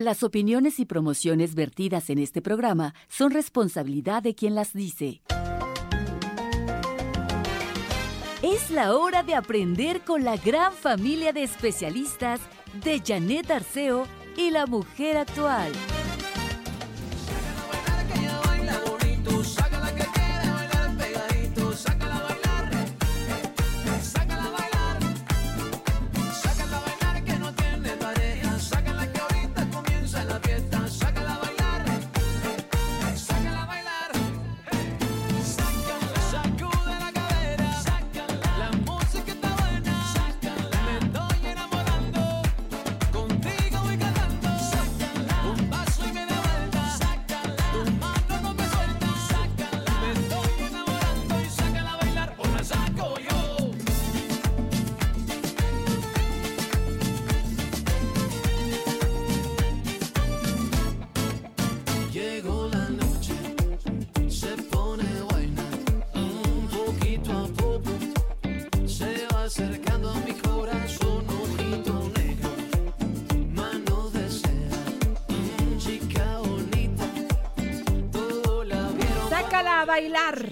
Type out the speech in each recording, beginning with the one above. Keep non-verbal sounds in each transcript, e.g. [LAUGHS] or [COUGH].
Las opiniones y promociones vertidas en este programa son responsabilidad de quien las dice. Es la hora de aprender con la gran familia de especialistas de Janet Arceo y la mujer actual.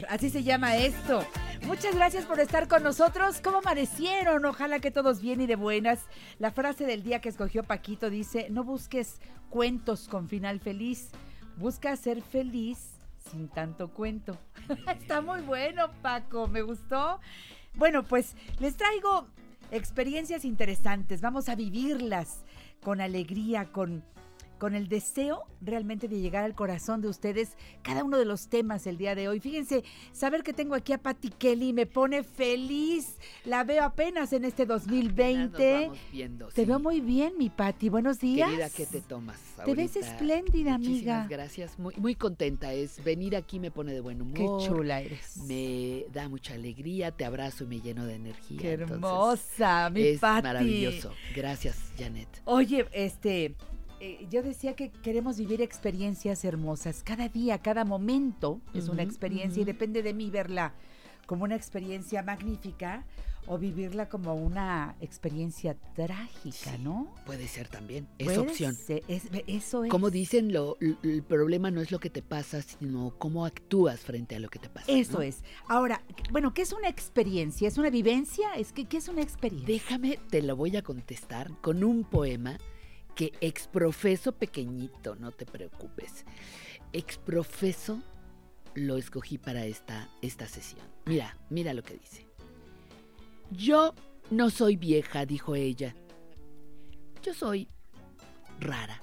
Así se llama esto. Muchas gracias por estar con nosotros. ¿Cómo amanecieron? Ojalá que todos bien y de buenas. La frase del día que escogió Paquito dice, no busques cuentos con final feliz, busca ser feliz sin tanto cuento. [LAUGHS] Está muy bueno, Paco, me gustó. Bueno, pues les traigo experiencias interesantes, vamos a vivirlas con alegría, con con el deseo realmente de llegar al corazón de ustedes cada uno de los temas el día de hoy. Fíjense, saber que tengo aquí a Patti Kelly me pone feliz. La veo apenas en este 2020. Nos vamos viendo, Te sí. veo muy bien, mi Patti. Buenos días. Querida, ¿qué te tomas? Te ves espléndida, Muchísimas amiga. gracias. Muy, muy contenta. Es venir aquí me pone de buen humor. Qué chula eres. Me da mucha alegría. Te abrazo y me lleno de energía. Qué Entonces, hermosa, mi Es Patti. maravilloso. Gracias, Janet. Oye, este, eh, yo decía que queremos vivir experiencias hermosas. Cada día, cada momento es una experiencia y depende de mí verla como una experiencia magnífica o vivirla como una experiencia trágica, ¿no? Puede ser también. Es Puede opción. ser, es- eso es. Como dicen, lo, el problema no es lo que te pasa, sino cómo actúas frente a lo que te pasa. Eso ¿no? es. Ahora, bueno, ¿qué es una experiencia? ¿Es una vivencia? ¿Es que, ¿Qué es una experiencia? Déjame, te lo voy a contestar con un poema que exprofeso pequeñito, no te preocupes. Exprofeso lo escogí para esta, esta sesión. Mira, mira lo que dice. Yo no soy vieja, dijo ella. Yo soy rara.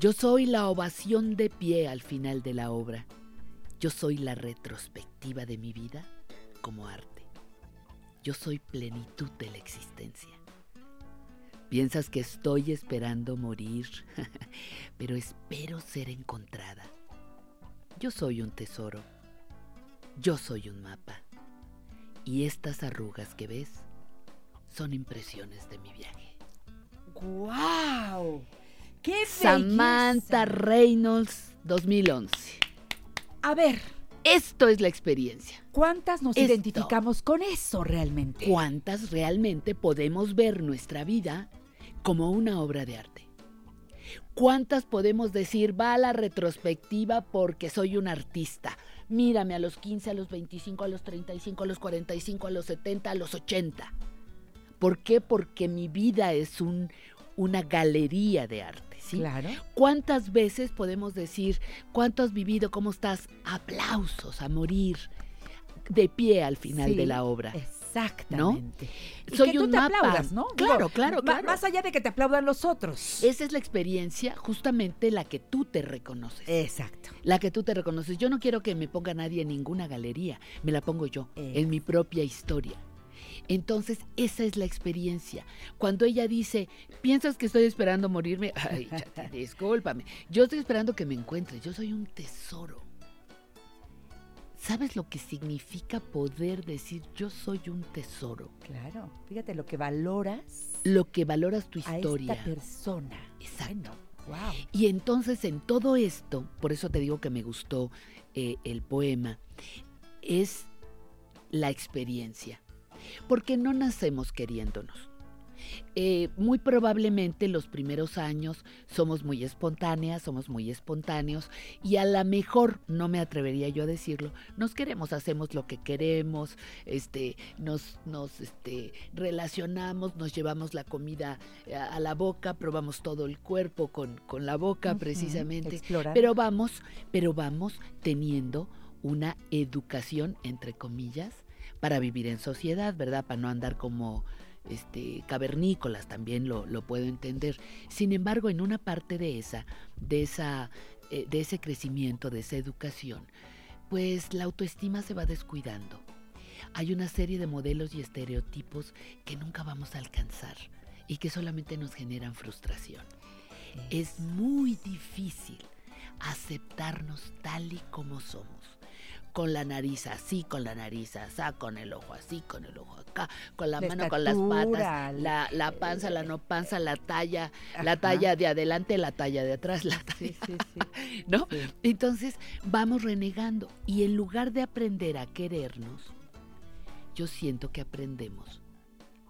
Yo soy la ovación de pie al final de la obra. Yo soy la retrospectiva de mi vida como arte. Yo soy plenitud de la existencia. Piensas que estoy esperando morir, [LAUGHS] pero espero ser encontrada. Yo soy un tesoro. Yo soy un mapa. Y estas arrugas que ves son impresiones de mi viaje. ¡Guau! ¡Qué Samantha belleza! Reynolds 2011. A ver, Esto es la experiencia. ¿cuántas nos Esto. identificamos con eso realmente? ¿Cuántas realmente podemos ver nuestra vida como una obra de arte? ¿Cuántas podemos decir, va a la retrospectiva porque soy un artista? Mírame a los 15, a los 25, a los 35, a los 45, a los 70, a los 80. ¿Por qué? Porque mi vida es un, una galería de arte, ¿sí? Claro. ¿Cuántas veces podemos decir, cuánto has vivido, cómo estás? Aplausos a morir, de pie al final Sí, de la obra. Exactamente. Y Soy que tú un te mapa. aplaudas, ¿no? Claro, claro, claro. Más allá de que te aplaudan los otros. Esa es la experiencia, justamente la que tú te reconoces. Exacto. La que tú te reconoces. Yo no quiero que me ponga nadie en ninguna galería, me la pongo yo, en mi propia historia. Entonces, esa es la experiencia. Cuando ella dice, ¿piensas que estoy esperando morirme? [LAUGHS] Ay, chate, [LAUGHS] discúlpame. Yo estoy esperando que me encuentres. Yo soy un tesoro. ¿Sabes lo que significa poder decir yo soy un tesoro? Claro. Fíjate lo que valoras Lo que valoras tu a historia. esta persona. Exacto. Wow. Y entonces en todo esto, por eso te digo que me gustó eh, el poema, es la experiencia. Porque no nacemos queriéndonos. Eh, muy probablemente los primeros años somos muy espontáneas, somos muy espontáneos y a lo mejor, no me atrevería yo a decirlo, nos queremos, hacemos lo que queremos, este, nos, nos este, relacionamos, nos llevamos la comida eh, a, a la boca, probamos todo el cuerpo con, con la boca precisamente, explorar. pero vamos, pero vamos teniendo una educación, entre comillas, para vivir en sociedad, ¿verdad? Para no andar como este, cavernícolas, también lo, lo puedo entender. Sin embargo, en una parte de esa, de esa, eh, de ese crecimiento, de esa educación, pues la autoestima se va descuidando. Hay una serie de modelos y estereotipos que nunca vamos a alcanzar y que solamente nos generan frustración. Es muy difícil aceptarnos tal y como somos. Con la nariz así, con la nariz así, con el ojo así, con el ojo acá, con la, La mano, con las patas, la, la panza, la no panza, la talla, la talla de adelante, la talla de atrás, la talla, Sí, sí, sí. [LAUGHS] ¿no? Entonces vamos renegando y en lugar de aprender a querernos, yo siento que aprendemos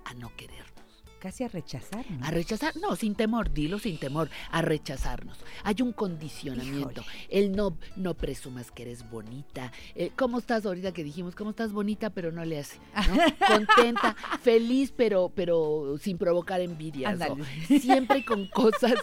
a no querernos. Casi a rechazar, ¿no? A rechazar, no, sin temor, dilo sin temor, a rechazarnos. Hay un condicionamiento. El no, no presumas que eres bonita. Eh, ¿Cómo estás ahorita que dijimos? ¿Cómo estás bonita pero no le hace? ¿no? [LAUGHS] Contenta, feliz pero, pero sin provocar. Ándale. Siempre con cosas,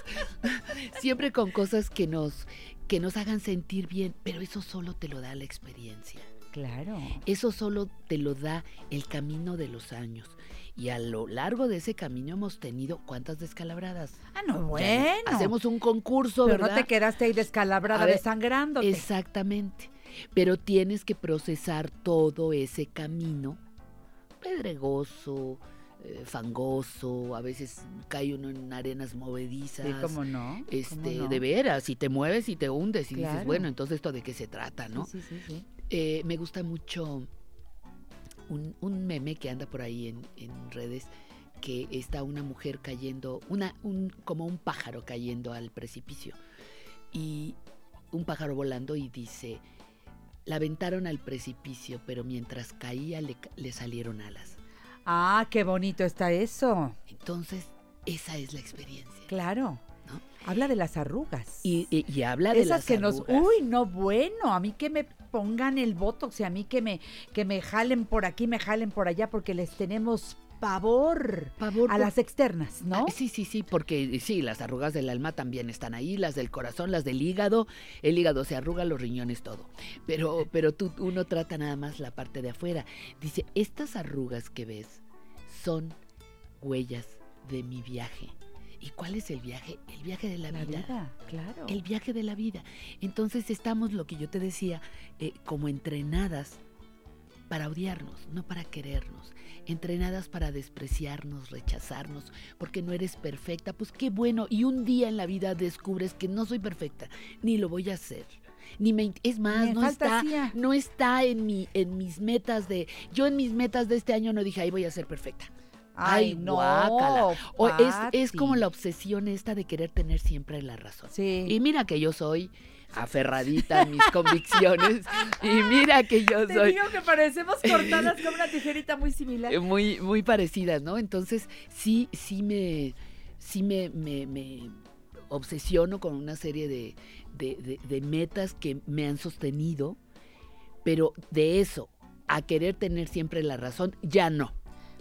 siempre con cosas que nos, que nos hagan sentir bien, pero eso solo te lo da la experiencia. Claro. Eso solo te lo da el camino de los años. Y a lo largo de ese camino hemos tenido cuántas descalabradas. Ah, no, Ya bueno. Hacemos un concurso, Pero no te quedaste ahí descalabrada, ver, desangrándote. Exactamente. Pero tienes que procesar todo ese camino pedregoso, eh, fangoso, a veces cae uno en arenas movedizas. Sí, cómo no. ¿Cómo Este, no? de veras, y te mueves y te hundes y dices, bueno, entonces esto de qué se trata, ¿no? Sí, sí, sí, sí. Eh, me gusta mucho un, un meme que anda por ahí en, en redes que está una mujer cayendo, una, un, como un pájaro cayendo al precipicio. Y un pájaro volando y dice, la aventaron al precipicio, pero mientras caía le, le salieron alas. Ah, qué bonito está eso. Entonces, esa es la experiencia. Claro. Habla de las arrugas. Y, y- y habla de Esas las que nos, arrugas. uy, no bueno, a mí que me pongan el botox y a mí que me que me jalen por aquí, me jalen por allá porque les tenemos pavor Pavor a las externas, ¿no? Ah, sí, sí, sí, porque sí, las arrugas del alma también están ahí, las del corazón, las del hígado. El hígado se arruga, los riñones, todo. Pero, pero tú, uno trata nada más la parte de afuera. Dice, estas arrugas que ves son huellas de mi viaje. ¿Y cuál es el viaje? El viaje de la, la vida. vida, claro. El viaje de la vida. Entonces estamos, lo que yo te decía, eh, como entrenadas para odiarnos, no para querernos. Entrenadas para despreciarnos, rechazarnos, porque no eres perfecta. Pues qué bueno. Y un día en la vida descubres que no soy perfecta, ni lo voy a hacer. Ni me, es más, Me no está, no está en, mi, en mis metas de... Yo en mis metas de este año no dije, ahí voy a ser perfecta. Ay, Ay, no. guácala. O es, es como la obsesión esta de querer tener siempre la razón. Sí. Y mira que yo soy aferradita a mis convicciones. [LAUGHS] Y mira que yo Te soy digo que parecemos cortadas [LAUGHS] con una tijerita muy similar. eh, muy, muy parecidas, ¿no? Entonces, sí, sí me, sí me, me- me obsesiono con una serie de, de- de- de metas que me han sostenido, pero de eso a querer tener siempre la razón, ya no.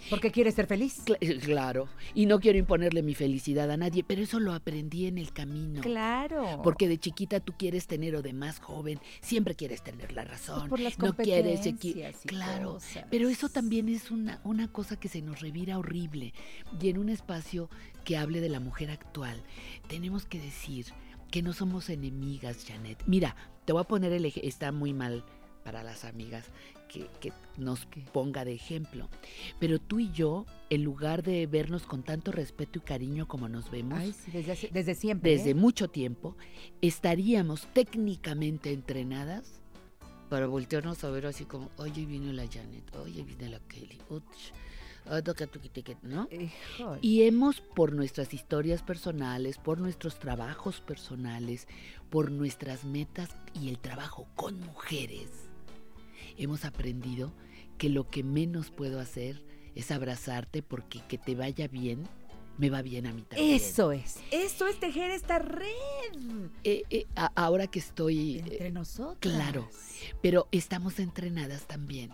Porque quieres ser feliz. Eh, Claro. Y no quiero imponerle mi felicidad a nadie, pero eso lo aprendí en el camino. Claro. Porque de chiquita tú quieres tener o de más joven, siempre quieres tener la Pues razón. por las no quieres y Claro, cosas. pero eso también es una, una cosa que se nos revira horrible. Y en un espacio que hable de la mujer actual, tenemos que decir que no somos enemigas, Janet. Mira, te voy a poner el eje, está muy mal para las amigas que, que nos ponga de ejemplo. Pero tú y yo, en lugar de vernos con tanto respeto y cariño como nos vemos, Ay, sí, desde, hace- desde siempre. desde ¿eh? mucho tiempo, estaríamos técnicamente entrenadas para voltearnos a ver así como, oye, viene la Janet, oye, viene la Kelly, uch, ah, toca, tuqui, tiqui", ¿no? Híjole. Y hemos, por nuestras historias personales, por nuestros trabajos personales, por nuestras metas y el trabajo con mujeres, hemos aprendido que lo que menos puedo hacer es abrazarte porque que te vaya bien, me va bien a mí también. Eso es. Eso es tejer esta red Eh, eh, a- ahora que estoy... eh, entre nosotros. claro. pero estamos entrenadas también.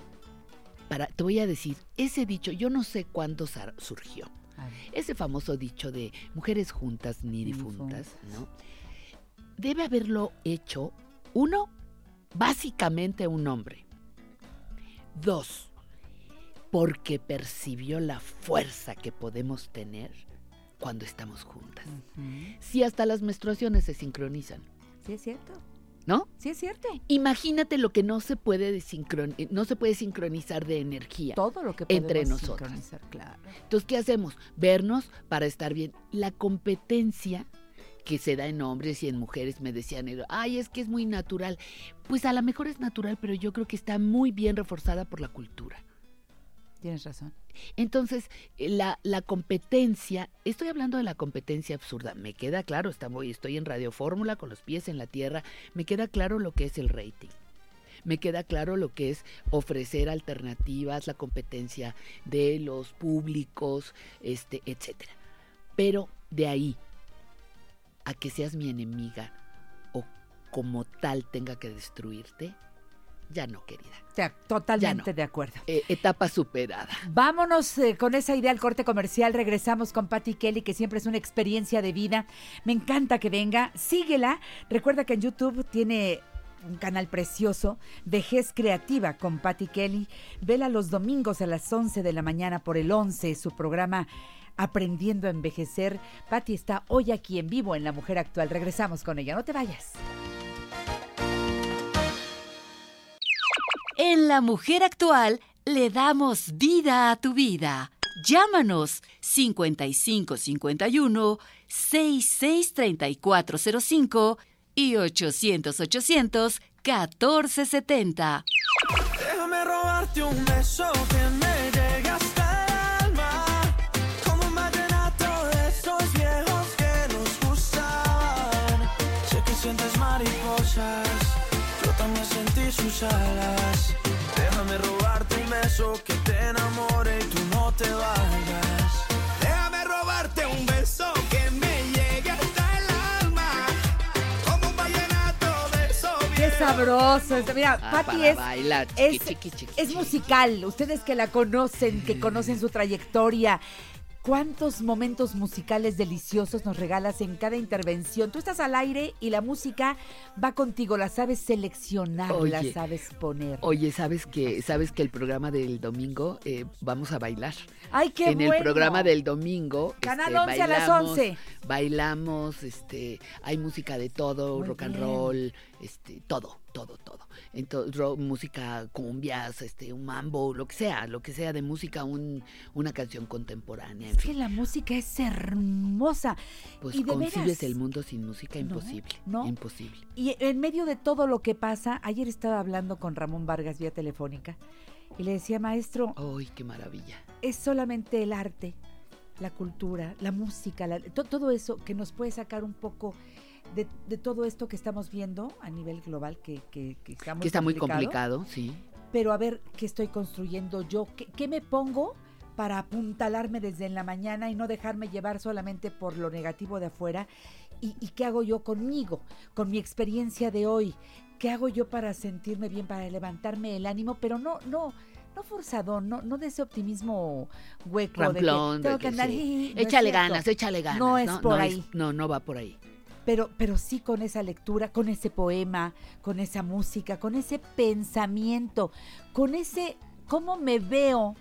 Para, te voy a decir, ese dicho, yo no sé cuándo surgió. Ese famoso dicho de mujeres juntas ni difuntas, ¿no? Debe haberlo hecho, uno, básicamente un hombre. Dos, porque percibió la fuerza que podemos tener cuando estamos juntas. Si hasta las menstruaciones se sincronizan, Sí, es cierto. ¿no? Sí, es cierto. Imagínate lo que no se puede eh, no se puede sincronizar de energía. Todo lo que Entre sincronizar, claro. Entonces, ¿qué hacemos? Vernos para estar bien. La competencia que se da en hombres y en mujeres, me decían, ay, es que es muy natural. Pues a lo mejor es natural, pero yo creo que está muy bien reforzada por la cultura. Tienes razón. Entonces, eh, la, la competencia, estoy hablando de la competencia absurda, me queda claro, estamos, estoy en Radio Fórmula con los pies en la tierra, me queda claro lo que es el rating. Me queda claro lo que es ofrecer alternativas, la competencia de los públicos, este, etcétera. Pero de ahí a que seas mi enemiga o como tal tenga que destruirte, ya no, querida. Totalmente no. de acuerdo. Eh, etapa superada. Vámonos eh, con esa idea al corte comercial. Regresamos con Patty Kelly, que siempre es una experiencia de vida. Me encanta que venga. Síguela. Recuerda que en YouTube tiene un canal precioso, Vejez Creativa con Patty Kelly. Vela los domingos a las 11 de la mañana por el 11, su programa Aprendiendo a Envejecer. Patty está hoy aquí en vivo en La Mujer Actual. Regresamos con ella. No te vayas. En La Mujer Actual le damos vida a tu vida. Llámanos 5551 663405 y 800 800 1470. Déjame robarte un beso que me sus alas. Déjame robarte un beso que te enamore y tú no te vayas. Déjame robarte un beso que me llegue hasta el alma. Como un vallenato de esos ¡Qué sabroso! Mira, Ah, Patty para es, bailar, es, chiqui, chiqui, chiqui, es chiqui. musical. Ustedes que la conocen, que conocen su trayectoria. ¿Cuántos momentos musicales deliciosos nos regalas en cada intervención? Tú estás al aire y la música va contigo, la sabes seleccionar, la sabes poner. Oye, ¿sabes que sabes que el programa del domingo eh, vamos a bailar? ¡Ay, qué en bueno! el programa del domingo. Canal este, 11 a las bailamos, 11. Bailamos, este, hay música de todo, Muy rock and roll, este, todo, todo, todo. Entonces, música, cumbias, este, un mambo, lo que sea, lo que sea de música, un, una canción contemporánea, Es que la música es hermosa. Pues y concibes el mundo sin música, No, imposible, no. imposible. Y en medio de todo lo que pasa, ayer estaba hablando con Ramón Vargas vía telefónica y le decía, maestro, ¡Ay, qué maravilla! es solamente el arte, la cultura, la música, la- to- todo eso que nos puede sacar un poco de, de todo esto que estamos viendo a nivel global, que, que, que está muy que está muy complicado, sí. Pero a ver qué estoy construyendo yo, qué, qué me pongo para apuntalarme desde en la mañana y no dejarme llevar solamente por lo negativo de afuera. ¿Y, y qué hago yo conmigo, con mi experiencia de hoy? ¿Qué hago yo para sentirme bien, para levantarme el ánimo? Pero no, no, no forzado, no, no de ese optimismo hueco Ramplón, de que tengo de que que andar. sí. Es échale ganas, échale ganas. No es por ahí. no, no va por ahí. Pero, pero sí con esa lectura, con ese poema, con esa música, con ese pensamiento, con ese cómo me veo,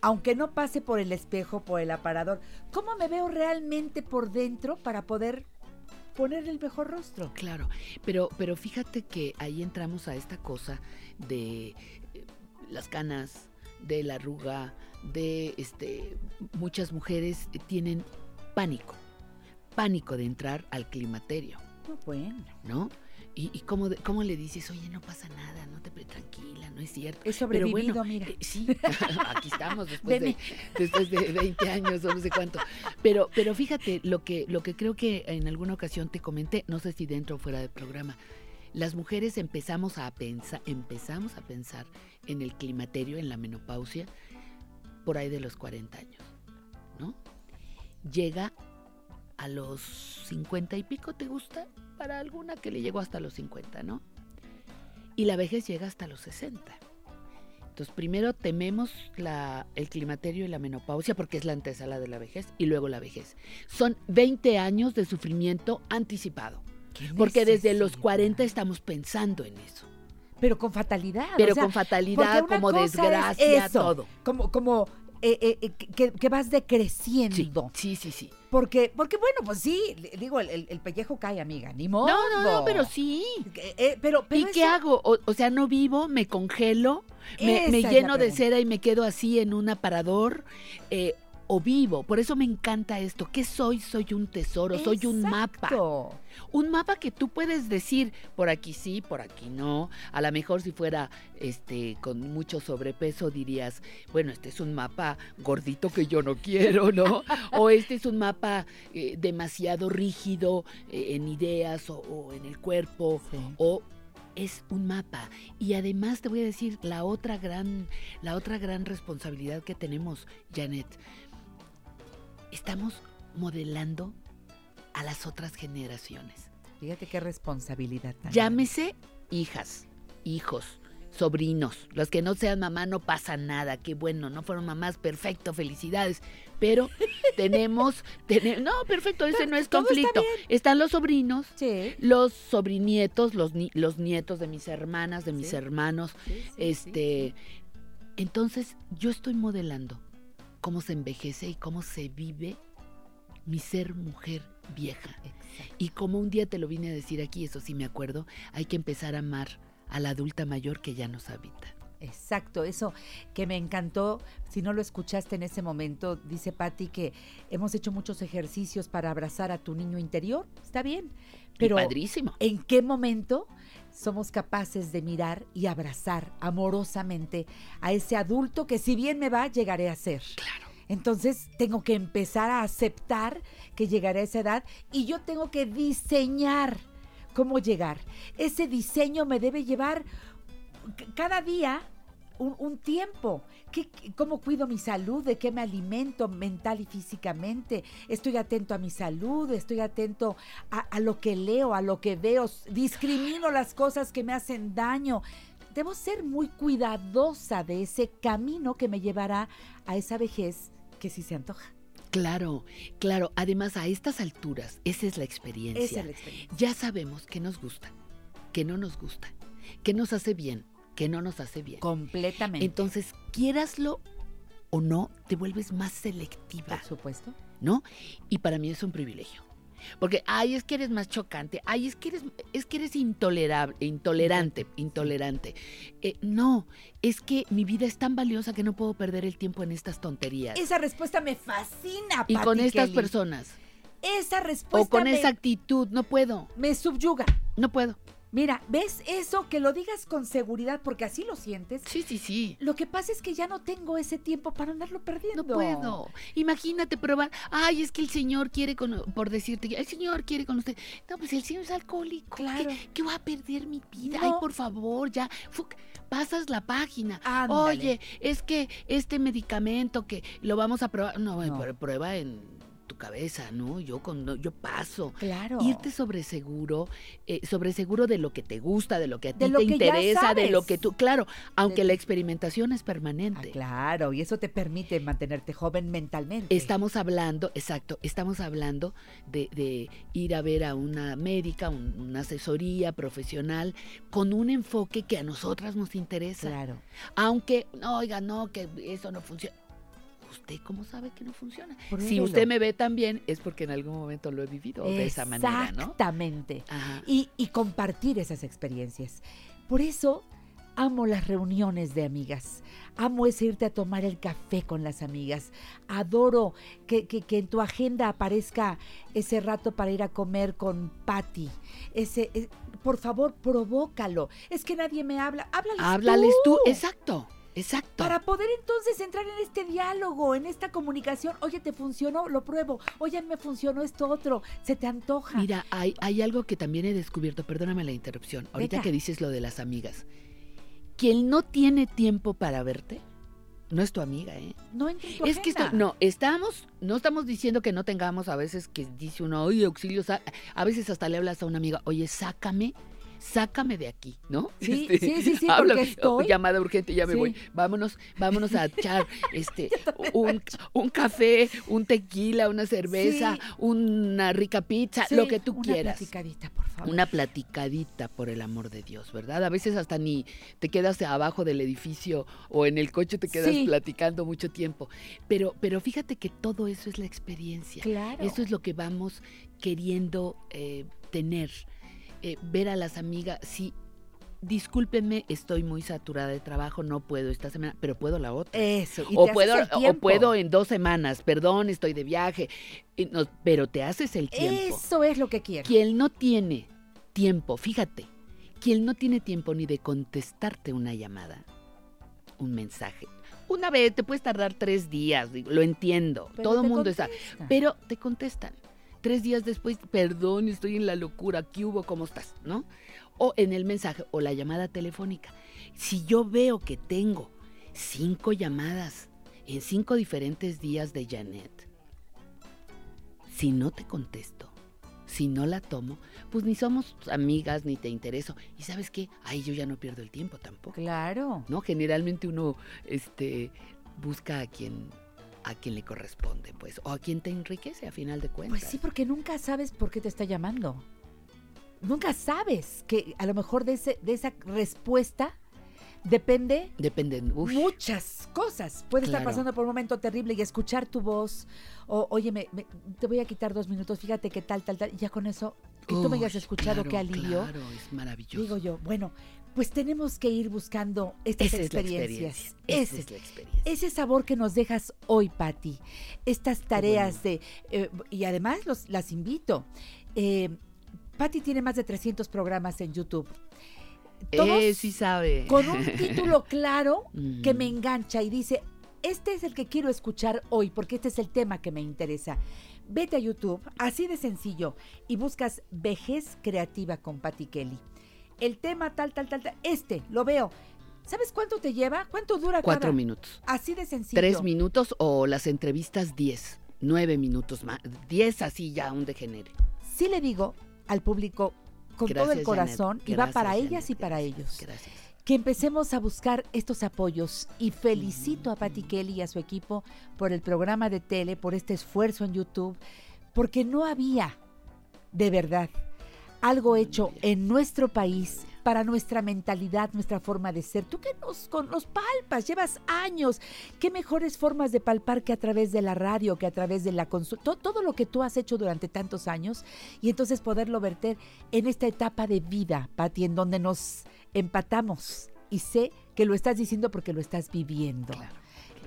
aunque no pase por el espejo, por el aparador, cómo me veo realmente por dentro para poder poner el mejor rostro. Claro, pero, pero fíjate que ahí entramos a esta cosa de eh, las canas, de la arruga, de este muchas mujeres tienen pánico, pánico de entrar al climaterio, No, bueno. ¿no? Y, y cómo, de- cómo le dices, oye, no pasa nada, no te pre- tranquila, no es cierto. Pero sobrevivido, bueno, mira. eh, sí, [LAUGHS] aquí estamos después de, después de 20 años o no sé cuánto. Pero, pero fíjate, lo que, lo que creo que en alguna ocasión te comenté, no sé si dentro o fuera del programa, las mujeres empezamos a pensar, empezamos a pensar en el climaterio, en la menopausia, por ahí de los 40 años, ¿no? Llega a los 50 y pico, ¿te gusta? Para alguna que le llegó hasta los 50, ¿no? Y la vejez llega hasta los 60. Entonces, primero tememos la, el climaterio y la menopausia porque es la antesala de la vejez y luego la vejez. Son 20 años de sufrimiento anticipado. Porque desde los necesidad. 40 estamos pensando en eso. Pero con fatalidad. Pero o sea, con fatalidad, como es desgracia, eso, todo. Como, como eh, eh, eh, que, que vas Sí, decreciendo. sí, sí, sí. Porque, porque bueno, pues sí, digo, el, el- el pellejo cae, amiga, ni modo. No, no, no, pero sí. Eh, eh, pero, pero ¿Y qué hago? O, o sea, no vivo, me congelo, me, lleno de cera y me quedo así en un aparador. eh, o vivo. Por eso me encanta esto. ¿Qué soy? Soy un tesoro, soy un mapa. Un mapa que tú puedes decir, por aquí sí, por aquí no. A lo mejor si fuera este con mucho sobrepeso dirías, bueno, este es un mapa gordito que yo no quiero, ¿no? [LAUGHS] o este es un mapa eh, demasiado rígido eh, en ideas o, o en el cuerpo, Sí. o es un mapa. Y además te voy a decir la otra gran, la otra gran responsabilidad que tenemos, Janet. Estamos modelando a las otras generaciones. Fíjate qué responsabilidad. Llámese hijas, hijos, sobrinos. Los que no sean mamá no pasa nada. Qué bueno, no fueron mamás, perfecto, felicidades. Pero [LAUGHS] tenemos, tene- no, perfecto, ese no es está conflicto. Están los sobrinos. Sí. los sobrinietos, los, ni- los nietos de mis hermanas, de mis Sí. hermanos. sí, Este, entonces yo estoy modelando cómo se envejece y cómo se vive mi ser mujer vieja. Exacto. Y como un día te lo vine a decir aquí, eso sí me acuerdo, hay que empezar a amar a la adulta mayor que ya nos habita. Exacto, eso que me encantó. Si no lo escuchaste en ese momento, dice Patti que hemos hecho muchos ejercicios para abrazar a tu niño interior. Está bien, Pero, padrísimo. ¿en qué momento somos capaces de mirar y abrazar amorosamente a ese adulto que si bien me va, llegaré a ser? Claro. Entonces tengo que empezar a aceptar que llegaré a esa edad y yo tengo que diseñar cómo llegar. Ese diseño me debe llevar cada día un, un tiempo. ¿Qué, qué- ¿Cómo cuido mi salud? ¿De qué me alimento mental y físicamente? Estoy atento a mi salud, estoy atento a, a lo que leo, a lo que veo, discrimino las cosas que me hacen daño. Debo ser muy cuidadosa de ese camino que me llevará a esa vejez que sí se antoja. Claro, claro. Además, a estas alturas, esa es la experiencia. Esa es la experiencia. Ya sabemos qué nos gusta, qué no nos gusta, qué nos hace bien, qué no nos hace bien. Completamente. Entonces, quiéraslo o no, te vuelves más selectiva. Por supuesto. ¿no? Y para mí es un privilegio. Porque, ay, es que eres más chocante, ay, es que eres, es que eres intolerable, intolerante, intolerante. Eh, no, es que mi vida es tan valiosa que no puedo perder el tiempo en estas tonterías. Esa respuesta me fascina, y con estas Kelly. personas. Esa respuesta O con me, esa actitud, no puedo, me subyuga. no puedo. Mira, ¿ves eso? Que lo digas con seguridad porque así lo sientes. Sí, sí, sí. Lo que pasa es que ya no tengo ese tiempo para andarlo perdiendo. No puedo. Imagínate probar. Ay, es que el señor quiere con, por decirte, el señor quiere con usted. No, pues el señor es alcohólico. ¿Qué- Claro. ¿Qué, va a perder mi vida? No. Ay, por favor, ya. Fuc, pasas la página. Ándale. Oye, es que este medicamento que lo vamos a probar. No, No. pero prueba en tu cabeza, ¿no? Yo con no, yo paso. Claro. Irte sobre seguro, eh, sobre seguro de lo que te gusta, de lo que a ti te que interesa, de lo que tú, claro, aunque De- la experimentación es Ah, permanente. claro, y eso te permite mantenerte joven mentalmente. Estamos hablando, exacto, estamos hablando de, de ir a ver a una médica, un- una asesoría profesional con un enfoque que a nosotras nos interesa. Claro. Aunque, no, oiga, no, que eso no funciona. ¿Usted cómo sabe que no funciona? Si usted me ve también, es porque en algún momento lo he vivido de esa manera, ¿no? Exactamente. Y, y compartir esas experiencias. Por eso amo las reuniones de amigas. Amo ese irte a tomar el café con las amigas. Adoro que, que- que en tu agenda aparezca ese rato para ir a comer con Patty. Ese, eh, por favor, provócalo. Es que nadie me habla. Háblales, Háblales tú, exacto, exacto. Para poder entonces entrar en este diálogo, en esta comunicación. Oye, ¿te funcionó? Lo pruebo. Oye, me funcionó esto otro. ¿Se te antoja? Mira, hay, hay algo que también he descubierto, perdóname la interrupción, ahorita que dices lo de las amigas. Quien no tiene tiempo para verte, no es tu amiga, ¿eh? no en tu Es que esto, no, estamos, no estamos diciendo que no tengamos a veces que dice uno, oye, auxilio, sa-". a veces hasta le hablas a una amiga, oye, sácame, sácame de aquí, ¿no? [LAUGHS] Este, Sí, sí, sí, sí, habla- porque estoy- Llamada urgente, ya me Sí. voy. Vámonos, vámonos a echar [LAUGHS] este, un, un café, un tequila, una cerveza, Sí. una rica pizza, Sí, lo que tú una quieras. platicadita, por favor. Una platicadita, por el amor de Dios, ¿verdad? A veces hasta ni te quedas abajo del edificio o en el coche te quedas Sí. platicando mucho tiempo. Pero, pero fíjate que todo eso es la experiencia. Claro. Eso es lo que vamos queriendo eh, tener. Eh, ver a las amigas, sí, discúlpenme, estoy muy saturada de trabajo, no puedo esta semana, pero puedo la otra. Eso. y O te puedo, haces el o puedo en dos semanas, perdón, estoy de viaje, no- pero te haces el tiempo. Eso es lo que quiero. Quien no tiene tiempo, fíjate, quien no tiene tiempo ni de contestarte una llamada, un mensaje. Una vez te puedes tardar tres días, lo entiendo, Pero todo el mundo está, pero te contestan. Tres días después, perdón, estoy en la locura, ¿qué hubo? ¿Cómo estás? ¿No? O en el mensaje o la llamada telefónica. Si yo veo que tengo cinco llamadas en cinco diferentes días de Janet, si no te contesto, si no la tomo, pues ni somos amigas ni te intereso. Y sabes qué, ahí yo ya no pierdo el tiempo tampoco. Claro. ¿No? Generalmente uno este, busca a quien a quien le corresponde, pues, o a quien te enriquece a final de cuentas. Pues sí, porque nunca sabes por qué te está llamando. Nunca sabes que a lo mejor de, ese, de esa respuesta depende Depende. uy, muchas cosas. Puede estar pasando por un momento terrible y escuchar tu voz. O, oye, me, me- te voy a quitar dos minutos, fíjate que tal, tal, tal. Y ya con eso, que tú me hayas escuchado, qué alivio. Claro, es maravilloso. Digo yo, bueno, pues tenemos que ir buscando estas Esa es la experiencias. experiencia. Esa Ese- es la experiencia. ese sabor que nos dejas hoy, Patti. Estas tareas de... eh, y además los, las invito. Eh, Patti tiene más de 300 programas en YouTube. Todos Eh, sí sabe. con un [LAUGHS] título claro que me Mm. engancha y dice, este es el que quiero escuchar hoy porque este es el tema que me interesa. Vete a YouTube, así de sencillo, y buscas Vejez Creativa con Patti Kelly. El tema tal, tal, tal, tal, este, lo veo. ¿Sabes cuánto te lleva? ¿Cuánto dura Cuatro cada? minutos. Así de sencillo. Tres minutos o las entrevistas diez. Nueve minutos más. Diez así ya un degenere. Sí le digo al público con todo el corazón Janet. y va para ellas y para Gracias, ellos. Gracias. Que empecemos a buscar estos apoyos y felicito a Patti Kelly y a su equipo por el programa de tele, por este esfuerzo en YouTube, porque no había de verdad algo hecho en nuestro país para nuestra mentalidad, nuestra forma de ser. Tú que nos, con, nos palpas, llevas años. ¿Qué mejores formas de palpar que a través de la radio, que a través de la consulta? Todo lo que tú has hecho durante tantos años y entonces poderlo verter en esta etapa de vida, Patti, en donde nos empatamos. Y sé que lo estás diciendo porque lo estás viviendo. Claro.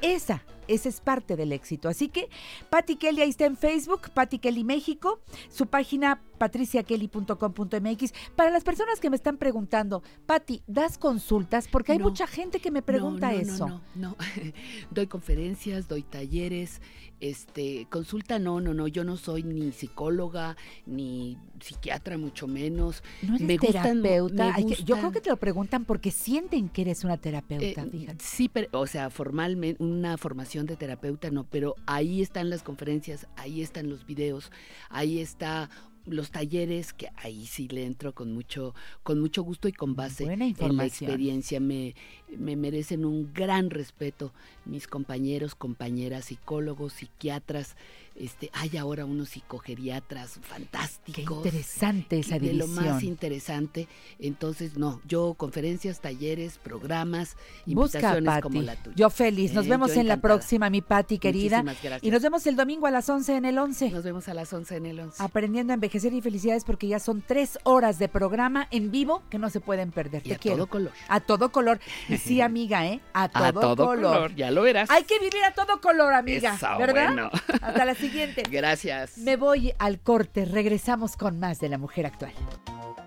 Esa, esa es parte del éxito. Así que Patti Kelly ahí está en Facebook, Patti Kelly México, su página patriciakelly.com.mx. Para las personas que me están preguntando, Patti, ¿das consultas? Porque hay No. mucha gente que me pregunta no, no, eso. No, no, no. [LAUGHS] doy conferencias, doy talleres, este, consulta, no, no, no. Yo no soy ni psicóloga, ni psiquiatra, mucho menos. No eres Me gustan- terapeuta. me yo creo que te lo preguntan porque sienten que eres una terapeuta, Eh, fíjate. sí, pero, o sea, formalmente, una formación de terapeuta no, pero ahí están las conferencias, ahí están los videos, ahí está los talleres, que ahí sí le entro con mucho, con mucho gusto y con base Buena en la experiencia. Me, me merecen un gran respeto mis compañeros, compañeras, psicólogos, psiquiatras, Este, hay ahora unos psicogeriatras Qué fantásticos. interesante esa y de lo división. más interesante. Entonces, no, yo conferencias, talleres, programas, Busca invitaciones como la tuya. Yo feliz. Nos Eh, vemos en la próxima, mi Patti querida. Muchísimas gracias. Y nos vemos el domingo a las 11 en el 11. Nos vemos a las 11 en el 11. Aprendiendo a envejecer y felicidades porque ya son tres horas de programa en vivo que no se pueden perder. y Te a quiero. todo color. A todo color. Y sí, [LAUGHS] amiga, ¿eh? A todo, a todo color. color. ya lo verás. Hay que vivir a todo color, amiga. Eso, ¿Verdad? bueno. Hasta la siguiente. Gracias. Me voy al corte. Regresamos con más de la mujer actual.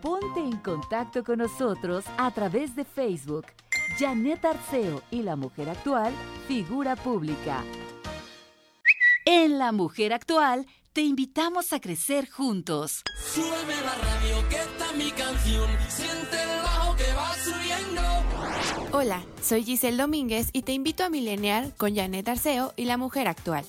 Ponte en contacto con nosotros a través de Facebook. Janet Arceo y la mujer actual, figura pública. En La Mujer Actual, te invitamos a crecer juntos. Súbeme la radio, que está mi canción. Siente el bajo que va subiendo. Hola, soy Giselle Domínguez y te invito a mileniar con Janet Arceo y la mujer actual.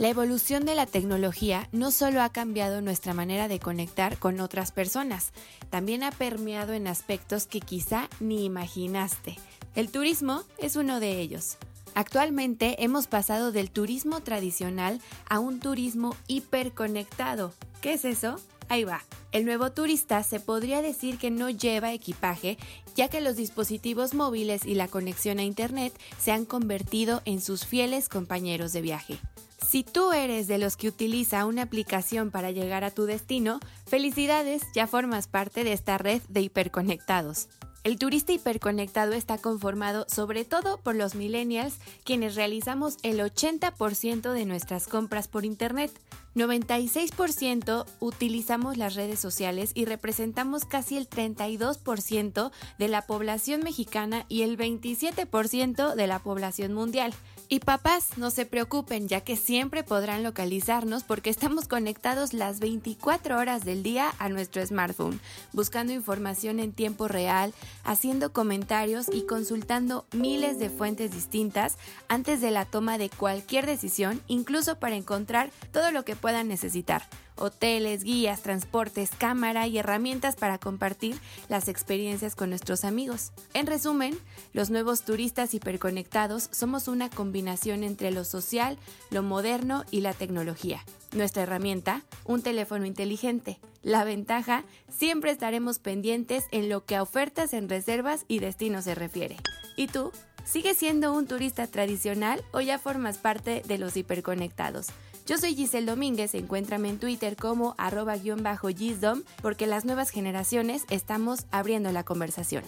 La evolución de la tecnología no solo ha cambiado nuestra manera de conectar con otras personas, también ha permeado en aspectos que quizá ni imaginaste. El turismo es uno de ellos. Actualmente hemos pasado del turismo tradicional a un turismo hiperconectado. ¿Qué es eso? Ahí va. El nuevo turista se podría decir que no lleva equipaje, ya que los dispositivos móviles y la conexión a Internet se han convertido en sus fieles compañeros de viaje. Si tú eres de los que utiliza una aplicación para llegar a tu destino, felicidades, ya formas parte de esta red de hiperconectados. El turista hiperconectado está conformado sobre todo por los millennials, quienes realizamos el 80% de nuestras compras por Internet. 96% utilizamos las redes sociales y representamos casi el 32% de la población mexicana y el 27% de la población mundial. Y papás, no se preocupen, ya que siempre podrán localizarnos porque estamos conectados las 24 horas del día a nuestro smartphone, buscando información en tiempo real, haciendo comentarios y consultando miles de fuentes distintas antes de la toma de cualquier decisión, incluso para encontrar todo lo que puedan necesitar. Hoteles, guías, transportes, cámara y herramientas para compartir las experiencias con nuestros amigos. En resumen, los nuevos turistas hiperconectados somos una combinación entre lo social, lo moderno y la tecnología. Nuestra herramienta, un teléfono inteligente. La ventaja, siempre estaremos pendientes en lo que a ofertas en reservas y destinos se refiere. ¿Y tú? ¿Sigues siendo un turista tradicional o ya formas parte de los hiperconectados? Yo soy Giselle Domínguez, encuéntrame en Twitter como arroba guion bajo Gisdom, porque las nuevas generaciones estamos abriendo la conversación.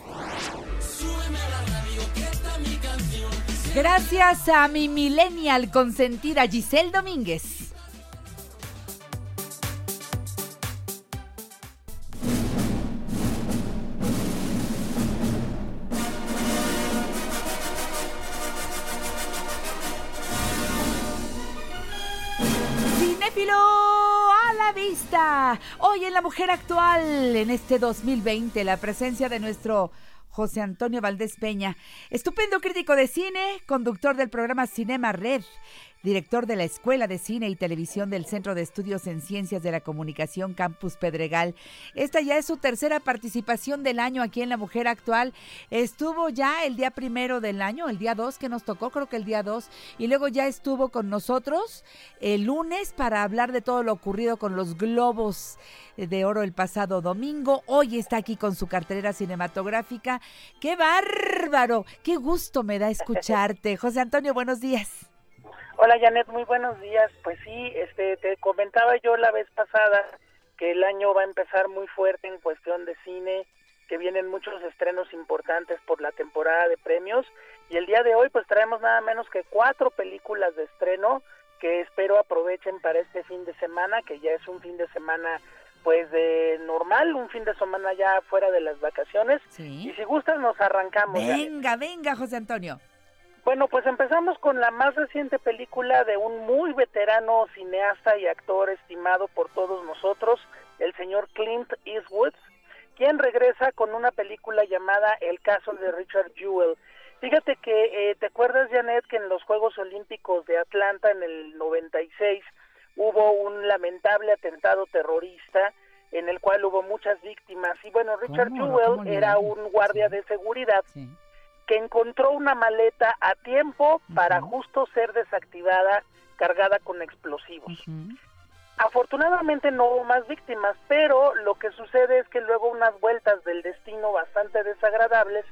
Gracias a mi millennial consentida Giselle Domínguez. Cinéfilo a la vista. Hoy en La Mujer Actual, en este 2020, la presencia de nuestro José Antonio Valdés Peña, estupendo crítico de cine, conductor del programa Cinema Red, director de la Escuela de Cine y Televisión del Centro de Estudios en Ciencias de la Comunicación Campus Pedregal. Esta ya es su tercera participación del año aquí en La Mujer Actual. Estuvo ya el día primero del año, el día 2 que nos tocó, creo que el día 2, y luego ya estuvo con nosotros el lunes para hablar de todo lo ocurrido con los globos de oro el pasado domingo. Hoy está aquí con su cartelera cinematográfica. ¡Qué bárbaro! ¡Qué gusto me da escucharte! José Antonio, buenos días. Hola Janet, muy buenos días. Pues sí, este, te comentaba yo la vez pasada que el año va a empezar muy fuerte en cuestión de cine, que vienen muchos estrenos importantes por la temporada de premios y el día de hoy pues traemos nada menos que cuatro películas de estreno que espero aprovechen para este fin de semana, que ya es un fin de semana pues de normal, un fin de semana ya fuera de las vacaciones. Sí. Y si gustas nos arrancamos. Venga, venga, José Antonio. Bueno, pues empezamos con la más reciente película de un muy veterano cineasta y actor estimado por todos nosotros, el señor Clint Eastwood, quien regresa con una película llamada El caso de Richard Jewell. Fíjate que, eh, ¿te acuerdas, Janet, que en los Juegos Olímpicos de Atlanta en el 96 hubo un lamentable atentado terrorista en el cual hubo muchas víctimas? Y bueno, Richard Jewell ¿cómo era un guardia Sí. de seguridad Sí. Que encontró una maleta a tiempo para justo ser desactivada, cargada con explosivos. Afortunadamente no hubo más víctimas, pero lo que sucede es que luego unas vueltas del destino bastante desagradables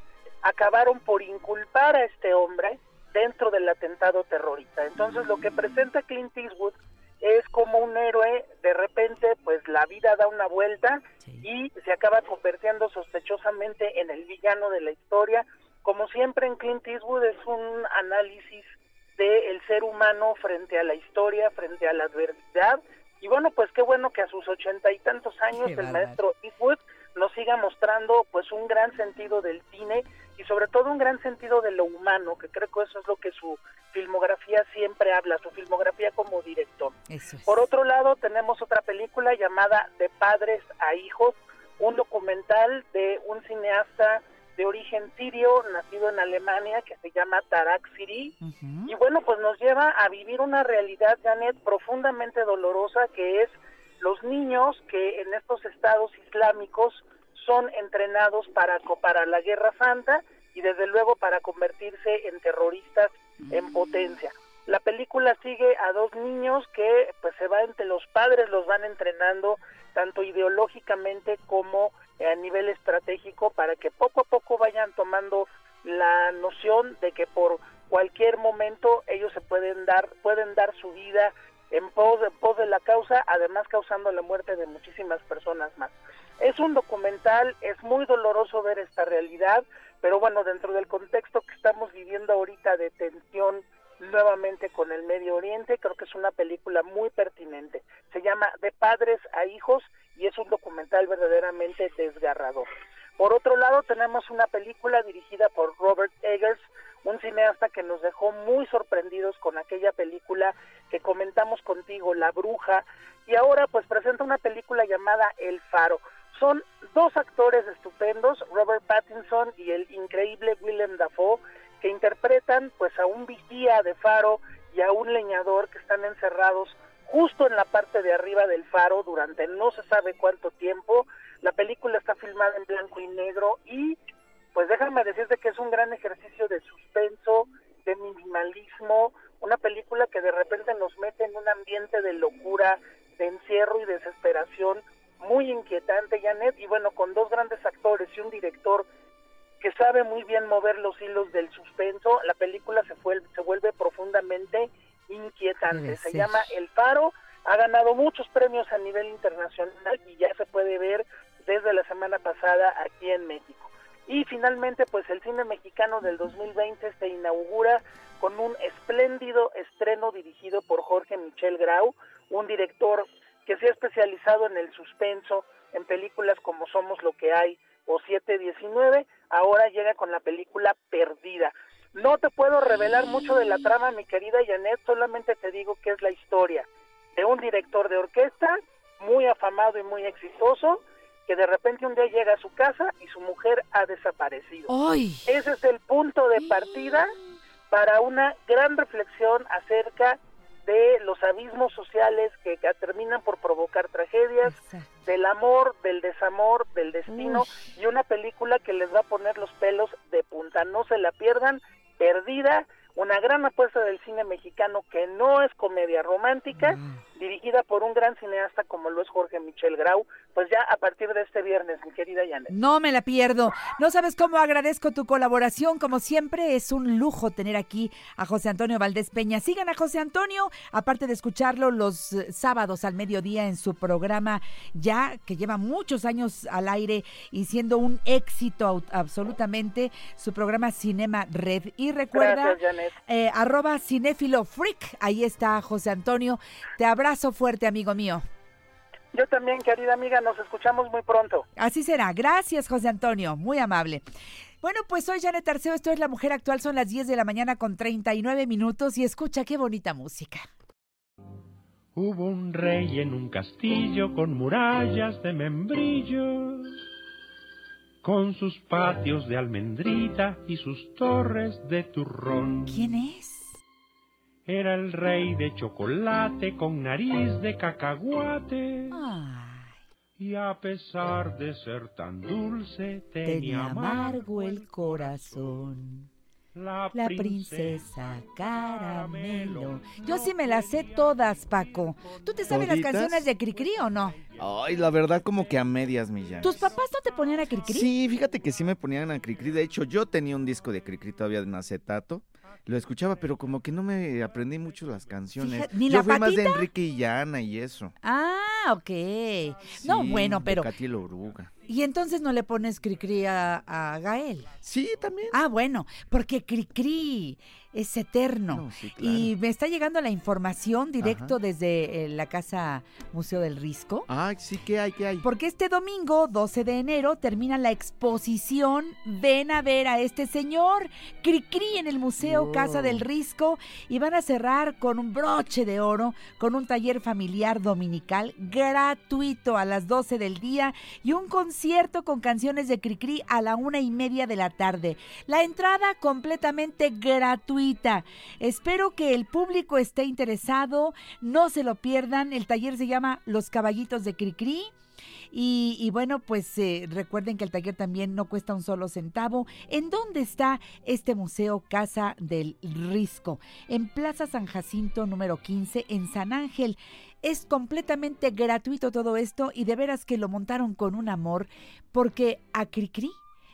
acabaron por inculpar a este hombre dentro del atentado terrorista. Entonces lo que presenta Clint Eastwood es como un héroe, de repente pues la vida da una vuelta y se acaba convirtiendo sospechosamente en el villano de la historia. Como siempre en Clint Eastwood es un análisis del ser humano frente a la historia, frente a la adversidad. Y bueno, pues qué bueno que a sus ochenta y tantos años Qué el maestro Eastwood nos siga mostrando pues un gran sentido del cine y sobre todo un gran sentido de lo humano, que creo que eso es lo que su filmografía siempre habla, su filmografía como director. Es. Por otro lado, tenemos otra película llamada De padres a hijos, un documental de un cineasta de origen sirio, nacido en Alemania, que se llama Tarak Siri. Y bueno, pues nos lleva a vivir una realidad, Janet, profundamente dolorosa, que es los niños que en estos estados islámicos son entrenados para, para la Guerra Santa y desde luego para convertirse en terroristas en potencia. La película sigue a dos niños que pues se va entre los padres los van entrenando tanto ideológicamente como a nivel estratégico para que poco a poco vayan tomando la noción de que por cualquier momento ellos se pueden dar pueden dar su vida en pos, pos de la causa, además causando la muerte de muchísimas personas más. Es un documental, es muy doloroso ver esta realidad, pero bueno, dentro del contexto que estamos viviendo ahorita de tensión nuevamente con el Medio Oriente, creo que es una película muy pertinente. Se llama De padres a hijos y es un documental verdaderamente desgarrador. Por otro lado, tenemos una película dirigida por Robert Eggers, un cineasta que nos dejó muy sorprendidos con aquella película que comentamos contigo, La Bruja, y ahora pues presenta una película llamada El Faro. Son dos actores estupendos, Robert Pattinson y el increíble Willem Dafoe, que interpretan pues a un vigía de faro y a un leñador que están encerrados justo en la parte de arriba del faro durante no se sabe cuánto tiempo. La película está filmada en blanco y negro y pues déjame decirte que es un gran ejercicio de suspenso, de minimalismo, una película que de repente nos mete en un ambiente de locura, de encierro y desesperación muy inquietante, Janet, y bueno, con dos grandes actores y un director que sabe muy bien mover los hilos del suspenso, la película se, fue, se vuelve profundamente inquietante. Se llama El Faro, ha ganado muchos premios a nivel internacional y ya se puede ver desde la semana pasada aquí en México. Y finalmente, pues el cine mexicano del 2020 se inaugura con un espléndido estreno dirigido por Jorge Michel Grau, un director que se ha especializado en el suspenso, en películas como Somos lo que hay o 719, ahora llega con la película Perdida. No te puedo revelar mucho de la trama, mi querida Janet, solamente te digo que es la historia de un director de orquesta muy afamado y muy exitoso, que de repente un día llega a su casa y su mujer ha desaparecido. ¡Ay! Ese es el punto de partida para una gran reflexión acerca de los abismos sociales que, que terminan por provocar tragedias, del amor, del desamor, del destino y una película que les va a poner los pelos de punta. No se la pierdan, perdida, una gran apuesta del cine mexicano que no es comedia romántica, dirigida por un gran cineasta como lo es Jorge Michel Grau, pues ya a partir de este viernes, mi querida Janet. No me la pierdo. No sabes cómo agradezco tu colaboración. Como siempre, es un lujo tener aquí a José Antonio Valdés Peña. Sigan a José Antonio, aparte de escucharlo los eh, sábados al mediodía en su programa, ya que lleva muchos años al aire y siendo un éxito absolutamente, su programa Cinema Red. Y recuerda, Gracias, Janet. Eh, arroba cinéfilo freak. Ahí está José Antonio. Te abrazo fuerte, amigo mío. Yo también, querida amiga, nos escuchamos muy pronto. Así será. Gracias, José Antonio. Muy amable. Bueno, pues soy Janet Arceo, esto es La Mujer Actual, son las 10 de la mañana con 39 minutos y escucha qué bonita música. Hubo un rey en un castillo con murallas de membrillos, con sus patios de almendrita y sus torres de turrón. ¿Quién es? Era el rey de chocolate con nariz de cacahuate. Y a pesar de ser tan dulce, tenía Tenía amargo amargo el corazón. la, La princesa caramelo. Yo sí me las sé todas, Paco. ¿Tú te sabes las canciones de Cricri o no? Ay, la verdad como que a medias, mi Jan. ¿Tus papás no te ponían a Cricri? Sí, fíjate que sí me ponían a Cricri. De hecho, yo tenía un disco de Cricri todavía en acetato. Lo escuchaba, pero como que no me aprendí mucho las canciones. Fíjate, ¿ni yo la fui más de patita? Enrique y Ana y eso. Ah, ok. no, bueno, pero... Katy oruga. ¿Y entonces no le pones Cricri a, a Gael? Sí, también. Ah, bueno, porque Cricri es eterno. No, sí, claro. Y me está llegando la información directo desde eh, la Casa Museo del Risco. Ay, sí, ¿qué hay? ¿Qué hay? Porque este domingo, 12 de enero, termina la exposición Ven a ver a este señor, Cricri, en el Museo. Casa del Risco. Y van a cerrar con un broche de oro, con un taller familiar dominical gratuito a las 12 del día y un concierto con canciones de Cricri a la una y media de la tarde. La entrada completamente gratuita. Espero que el público esté interesado, no se lo pierdan. El taller se llama Los Caballitos de Cricri. Y, y bueno, pues eh, recuerden que el taller también no cuesta un solo centavo. ¿En dónde está este museo Casa del Risco? En Plaza San Jacinto número 15 en San Ángel. Es completamente gratuito todo esto y de veras que lo montaron con un amor porque a Cricri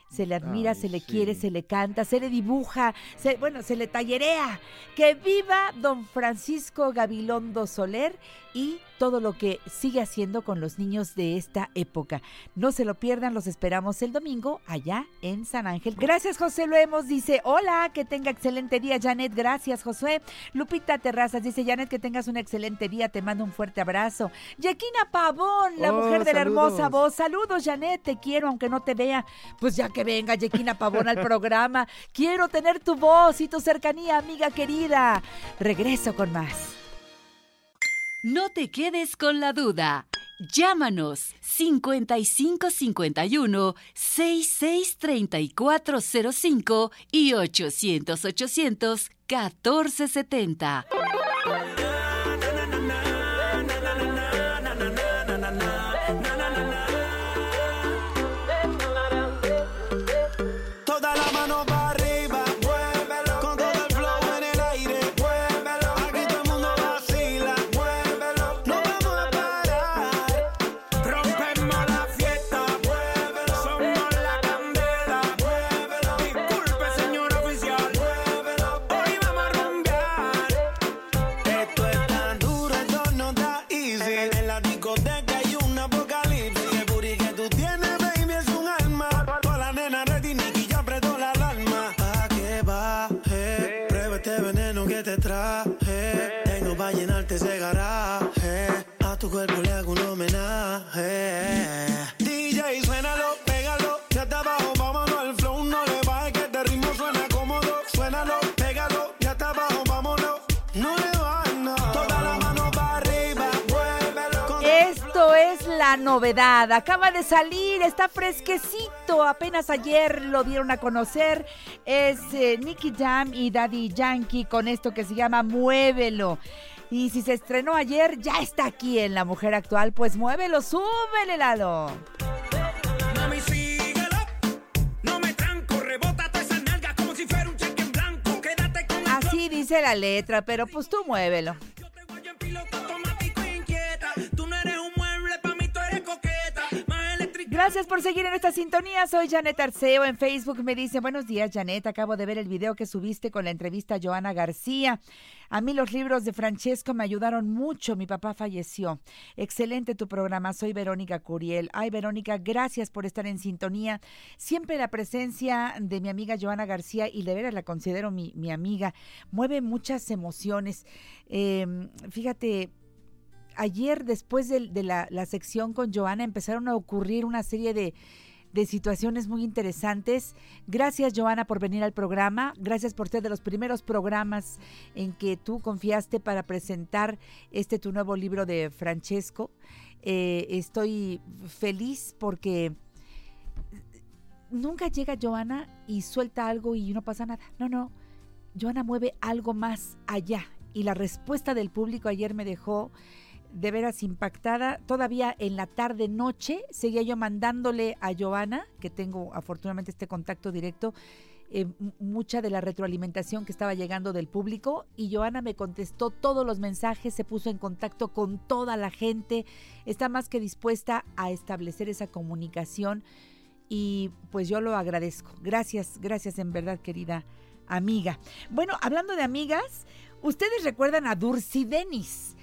se le admira, Ay, se le sí. quiere, se le canta, se le dibuja, se- bueno, se le tallerea. Que viva don Francisco Gabilondo Soler y todo lo que sigue haciendo con los niños de esta época. No se lo pierdan, los esperamos el domingo allá en San Ángel. Gracias, José Luemos. Dice, hola, que tenga excelente día, Janet. Gracias, Josué. Lupita Terrazas dice, Janet, que tengas un excelente día. Te mando un fuerte abrazo. Yequina Pavón, la Oh, mujer de la hermosa voz. Saludos, Janet. Te quiero, aunque no te vea. Pues ya que venga, Yequina Pavón, al programa. Quiero tener tu voz y tu cercanía, amiga querida. Regreso con más. No te quedes con la duda. Llámanos 5551 663405 y 800 800 1470. Este veneno que te traje. Tengo pa' llenarte ese garaje. A tu cuerpo le hago un homenaje. DJ, suénalo, pégalo, ya está abajo, novedad. Acaba de salir, está fresquecito. Apenas ayer lo dieron a conocer. Es eh, Nicky Jam y Daddy Yankee con esto que se llama Muévelo. Y si se estrenó ayer, ya está aquí en La Mujer Actual. Pues muévelo, súbele, Lalo. Mami, síguelo. No me tranco, rebota todas esas nalgas como si fuera un cheque en blanco. Quédate con el Así dice la letra, pero pues tú muévelo. Gracias por seguir en esta sintonía. Soy Janet Arceo. En Facebook me dice, buenos días, Janet. Acabo de ver el video que subiste con la entrevista a Joana García. A mí los libros de Francesco me ayudaron mucho. Mi papá falleció. Excelente tu programa. Soy Verónica Curiel. Ay, Verónica, gracias por estar en sintonía. Siempre la presencia de mi amiga Joana García, y de veras la considero mi, mi amiga, mueve muchas emociones. Eh, fíjate, ayer después de, la, sección con Joana empezaron a ocurrir una serie de, de situaciones muy interesantes. Gracias Joana por venir al programa. Gracias por ser de los primeros programas en que tú confiaste para presentar este tu nuevo libro de Francesco. Eh, estoy feliz porque nunca llega Joana y suelta algo y no pasa nada. No, no. Joana mueve algo más allá. Y la respuesta del público ayer me dejó de veras impactada. Todavía en la tarde noche seguía yo mandándole a Joana, que tengo afortunadamente este contacto directo, eh, mucha de la retroalimentación que estaba llegando del público y Joana me contestó todos los mensajes, se puso en contacto con toda la gente, está más que dispuesta a establecer esa comunicación y pues yo lo agradezco. Gracias, gracias en verdad, querida amiga. Bueno, hablando de amigas, ustedes recuerdan a Dursi Denis.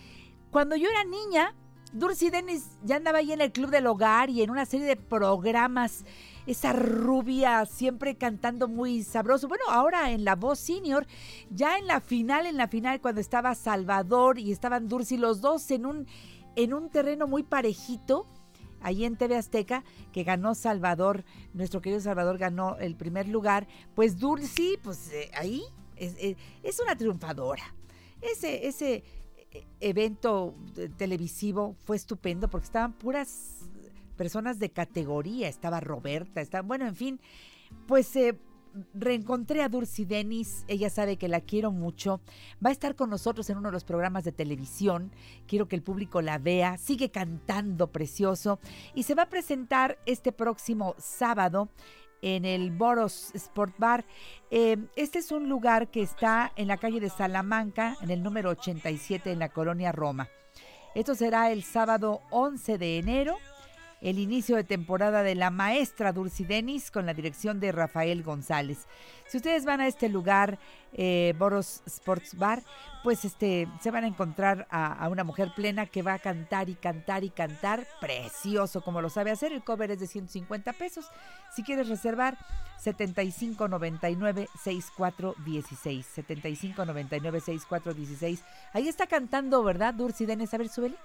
Cuando yo era niña, Dursi Denis ya andaba ahí en el Club del Hogar y en una serie de programas. Esa rubia siempre cantando muy sabroso. Bueno, ahora en la voz senior, ya en la final, en la final, cuando estaba Salvador y estaban Dursi, los dos en un, en un terreno muy parejito, ahí en TV Azteca, que ganó Salvador, nuestro querido Salvador ganó el primer lugar, pues Dulce, pues eh, ahí es, es- es una triunfadora. Ese, ese eh, evento eh, televisivo fue estupendo porque estaban puras personas de categoría, estaba Roberta, estaba, bueno, en fin, pues eh, reencontré a Dulce Denis, ella sabe que la quiero mucho, va a estar con nosotros en uno de los programas de televisión, quiero que el público la vea, sigue cantando precioso. Y se va a presentar este próximo sábado en el Boros Sport Bar. Eh, este es un lugar que está en la calle de Salamanca, en el número 87 en la colonia Roma. Esto será el sábado 11 de enero el inicio de temporada de La Maestra Dulce Denis con la dirección de Rafael González. Si ustedes van a este lugar, eh, Boros Sports Bar, pues este, se van a encontrar a, una mujer plena que va a cantar y cantar y cantar precioso como lo sabe hacer. El cover es de 150 pesos. Si quieres reservar, 7599-6416. 7599-6416. Ahí está cantando, ¿verdad, Dulce Denis? A ver, súbele.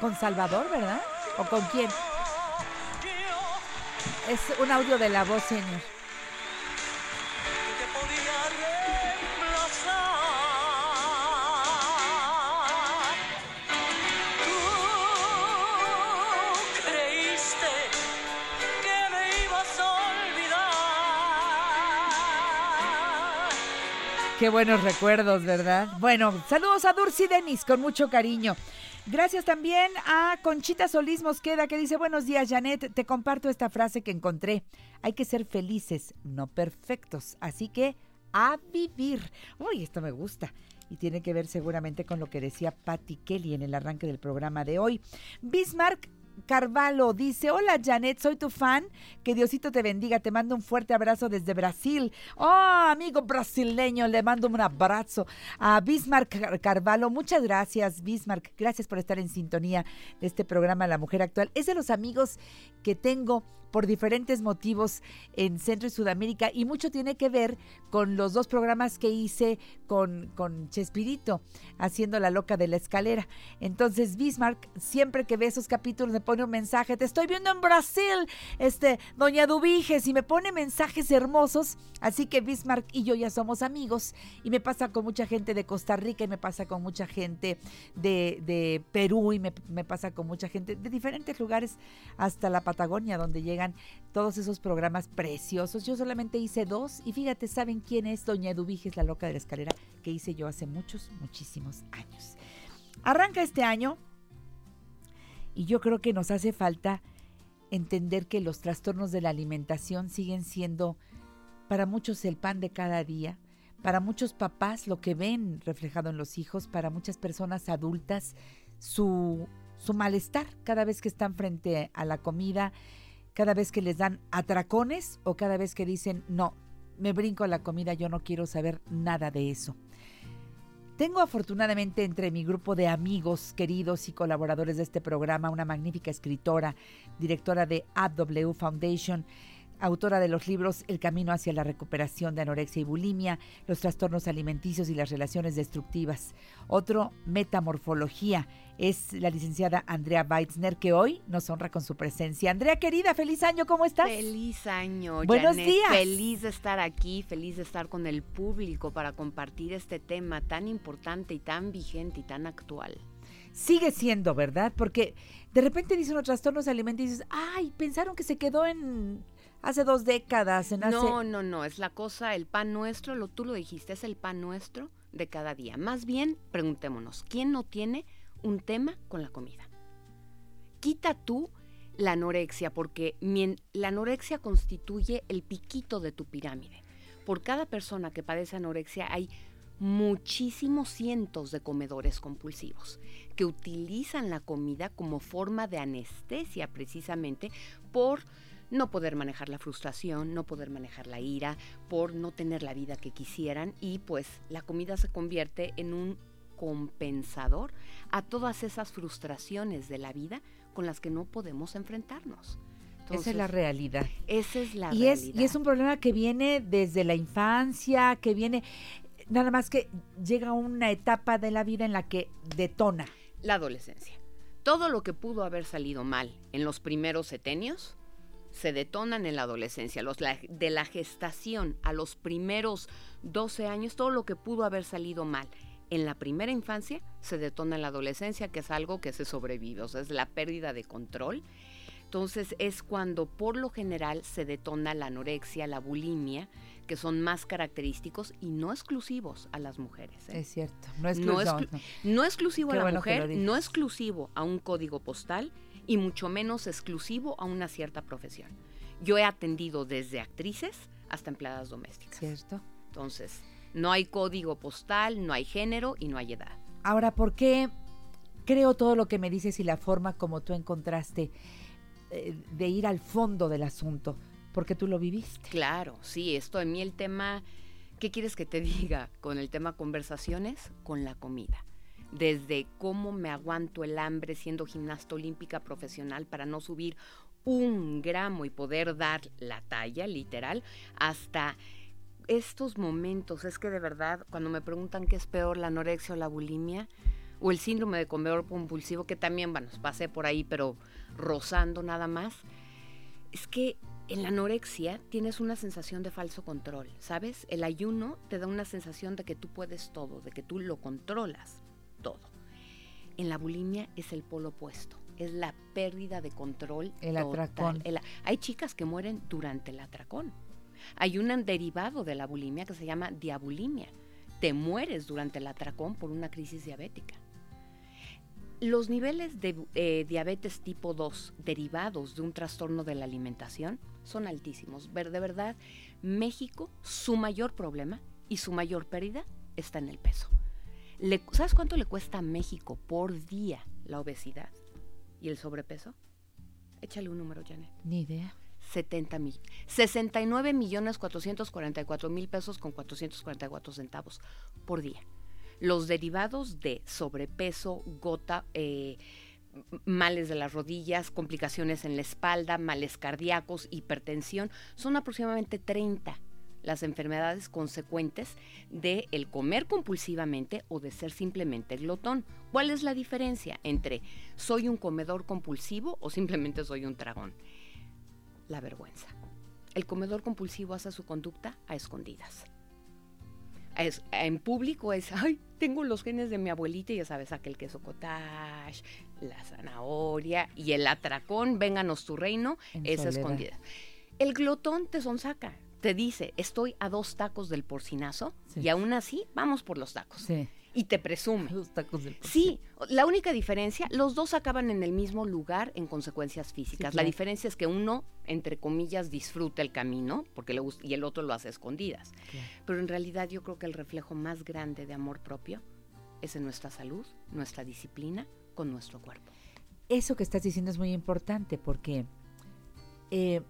Con Salvador, ¿verdad? ¿O con quién? Es un audio de la voz senior. te podía reemplazar. Tú creíste que me ibas a olvidar. Qué buenos recuerdos, ¿verdad? Bueno, saludos a Dursi Denis con mucho cariño. Gracias también a Conchita Solís Mosqueda que dice, buenos días Janet, te comparto esta frase que encontré. Hay que ser felices, no perfectos. Así que a vivir. Uy, esto me gusta. Y tiene que ver seguramente con lo que decía Patty Kelly en el arranque del programa de hoy. Bismarck Carvalho dice, hola Janet, soy tu fan, que Diosito te bendiga, te mando un fuerte abrazo desde Brasil. Oh, amigo brasileño, le mando un abrazo a Bismarck Car- Carvalho. Muchas gracias, Bismarck, gracias por estar en sintonía de este programa La Mujer Actual. Es de los amigos que tengo por diferentes motivos en Centro y Sudamérica y mucho tiene que ver con los dos programas que hice con, con Chespirito, haciendo La Loca de la Escalera. Entonces Bismarck, siempre que ve esos capítulos, me pone un mensaje, te estoy viendo en Brasil, este, Doña Dubiges, y me pone mensajes hermosos. Así que Bismarck y yo ya somos amigos y me pasa con mucha gente de Costa Rica y me pasa con mucha gente de, de Perú y me, me pasa con mucha gente de diferentes lugares hasta la Patagonia donde llegan todos esos programas preciosos. Yo solamente hice dos y fíjate, ¿saben quién es Doña Eduviges, la loca de la escalera? Que hice yo hace muchos, muchísimos años. Arranca este año y yo creo que nos hace falta entender que los trastornos de la alimentación siguen siendo para muchos el pan de cada día, para muchos papás lo que ven reflejado en los hijos, para muchas personas adultas su, su malestar cada vez que están frente a la comida, cada vez que les dan atracones o cada vez que dicen, no, me brinco la comida, yo no quiero saber nada de eso. Tengo afortunadamente entre mi grupo de amigos queridos y colaboradores de este programa una magnífica escritora, directora de AW Foundation, autora de los libros El camino hacia la recuperación de anorexia y bulimia, los trastornos alimenticios y las relaciones destructivas. Otro, Metamorfología, es la licenciada Andrea Weitzner, que hoy nos honra con su presencia. Andrea, querida, feliz año, ¿cómo estás? Feliz año, Buenos Janet. días. Feliz de estar aquí, feliz de estar con el público para compartir este tema tan importante y tan vigente y tan actual. Sigue siendo, ¿verdad? Porque de repente dicen los trastornos alimenticios, ay, pensaron que se quedó en hace dos décadas, en hace... No, no, no, es la cosa, el pan nuestro, lo, tú lo dijiste, es el pan nuestro de cada día. Más bien, preguntémonos, ¿quién no tiene un tema con la comida. Quita tú la anorexia, porque la anorexia constituye el piquito de tu pirámide. Por cada persona que padece anorexia hay muchísimos cientos de comedores compulsivos que utilizan la comida como forma de anestesia precisamente por no poder manejar la frustración, no poder manejar la ira, por no tener la vida que quisieran y pues la comida se convierte en un compensador a todas esas frustraciones de la vida con las que no podemos enfrentarnos. Esa es la realidad. Esa es la y es, realidad. y es un problema que viene desde la infancia, que viene, nada más que llega una etapa de la vida en la que detona. la adolescencia. Todo lo que pudo haber salido mal en los primeros setenios se detonan en la adolescencia. Los, la- de la gestación a los primeros 12 años, todo lo que pudo haber salido mal en la primera infancia se detona en la adolescencia, que es algo que se sobrevive, o sea, es la pérdida de control. Entonces es cuando por lo general se detona la anorexia, la bulimia, que son más característicos y no exclusivos a las mujeres. ¿eh? Es cierto. No es No, exclu- exclu- no. no exclusivo Qué a la bueno mujer, no exclusivo a un código postal y mucho menos exclusivo a una cierta profesión. Yo he atendido desde actrices hasta empleadas domésticas. Cierto. Entonces, no hay código postal, no hay género y no hay edad. Ahora, ¿por qué creo todo lo que me dices y la forma como tú encontraste eh, de ir al fondo del asunto? Porque tú lo viviste. Claro, sí, esto en mí el tema, ¿qué quieres que te [LAUGHS] diga con el tema conversaciones? Con la comida. Desde cómo me aguanto el hambre siendo gimnasta olímpica profesional para no subir un gramo y poder dar la talla, literal, hasta estos momentos. Es que de verdad, cuando me preguntan qué es peor, la anorexia o la bulimia, o el síndrome de comedor compulsivo, que también, bueno, pasé por ahí, pero rozando nada más, es que en la anorexia tienes una sensación de falso control, ¿sabes? El ayuno te da una sensación de que tú puedes todo, de que tú lo controlas todo. En la bulimia es el polo opuesto, es la pérdida de control. El total. atracón. El- hay chicas que mueren durante el atracón. Hay un derivado de la bulimia que se llama diabulimia. Te mueres durante el atracón por una crisis diabética. Los niveles de eh, diabetes tipo 2 derivados de un trastorno de la alimentación son altísimos. Ver, de verdad, México, su mayor problema y su mayor pérdida está en el peso. Le- ¿Sabes cuánto le cuesta a México por día la obesidad y el sobrepeso? Échale un número, Janet. Ni idea. 70 mil. 69 millones 444 mil pesos con 444 centavos por día. Los derivados de sobrepeso, gota, eh, males de las rodillas, complicaciones en la espalda, males cardíacos, hipertensión, son aproximadamente 30 las enfermedades consecuentes de el comer compulsivamente o de ser simplemente glotón. ¿Cuál es la diferencia entre soy un comedor compulsivo o simplemente soy un tragón? la vergüenza. El comedor compulsivo hace su conducta a escondidas. Es- en público es, ay, tengo los genes de mi abuelita y ya sabes, aquel queso cottage, la zanahoria y el atracón, vénganos tu reino, En es soledad. escondida. El glotón te sonsaca, te dice, estoy a dos tacos del porcinazo Sí. y aún así vamos por los tacos. Sí. Y te presume. Los tacos del Sí, la única diferencia, los dos acaban en el mismo lugar en consecuencias físicas. La claro. diferencia es que uno, entre comillas, disfruta el camino porque le gusta, y el otro lo hace a escondidas. Claro. Pero en realidad yo creo que el reflejo más grande de amor propio es en nuestra salud, nuestra disciplina con nuestro cuerpo. Eso que estás diciendo es muy importante porque eh,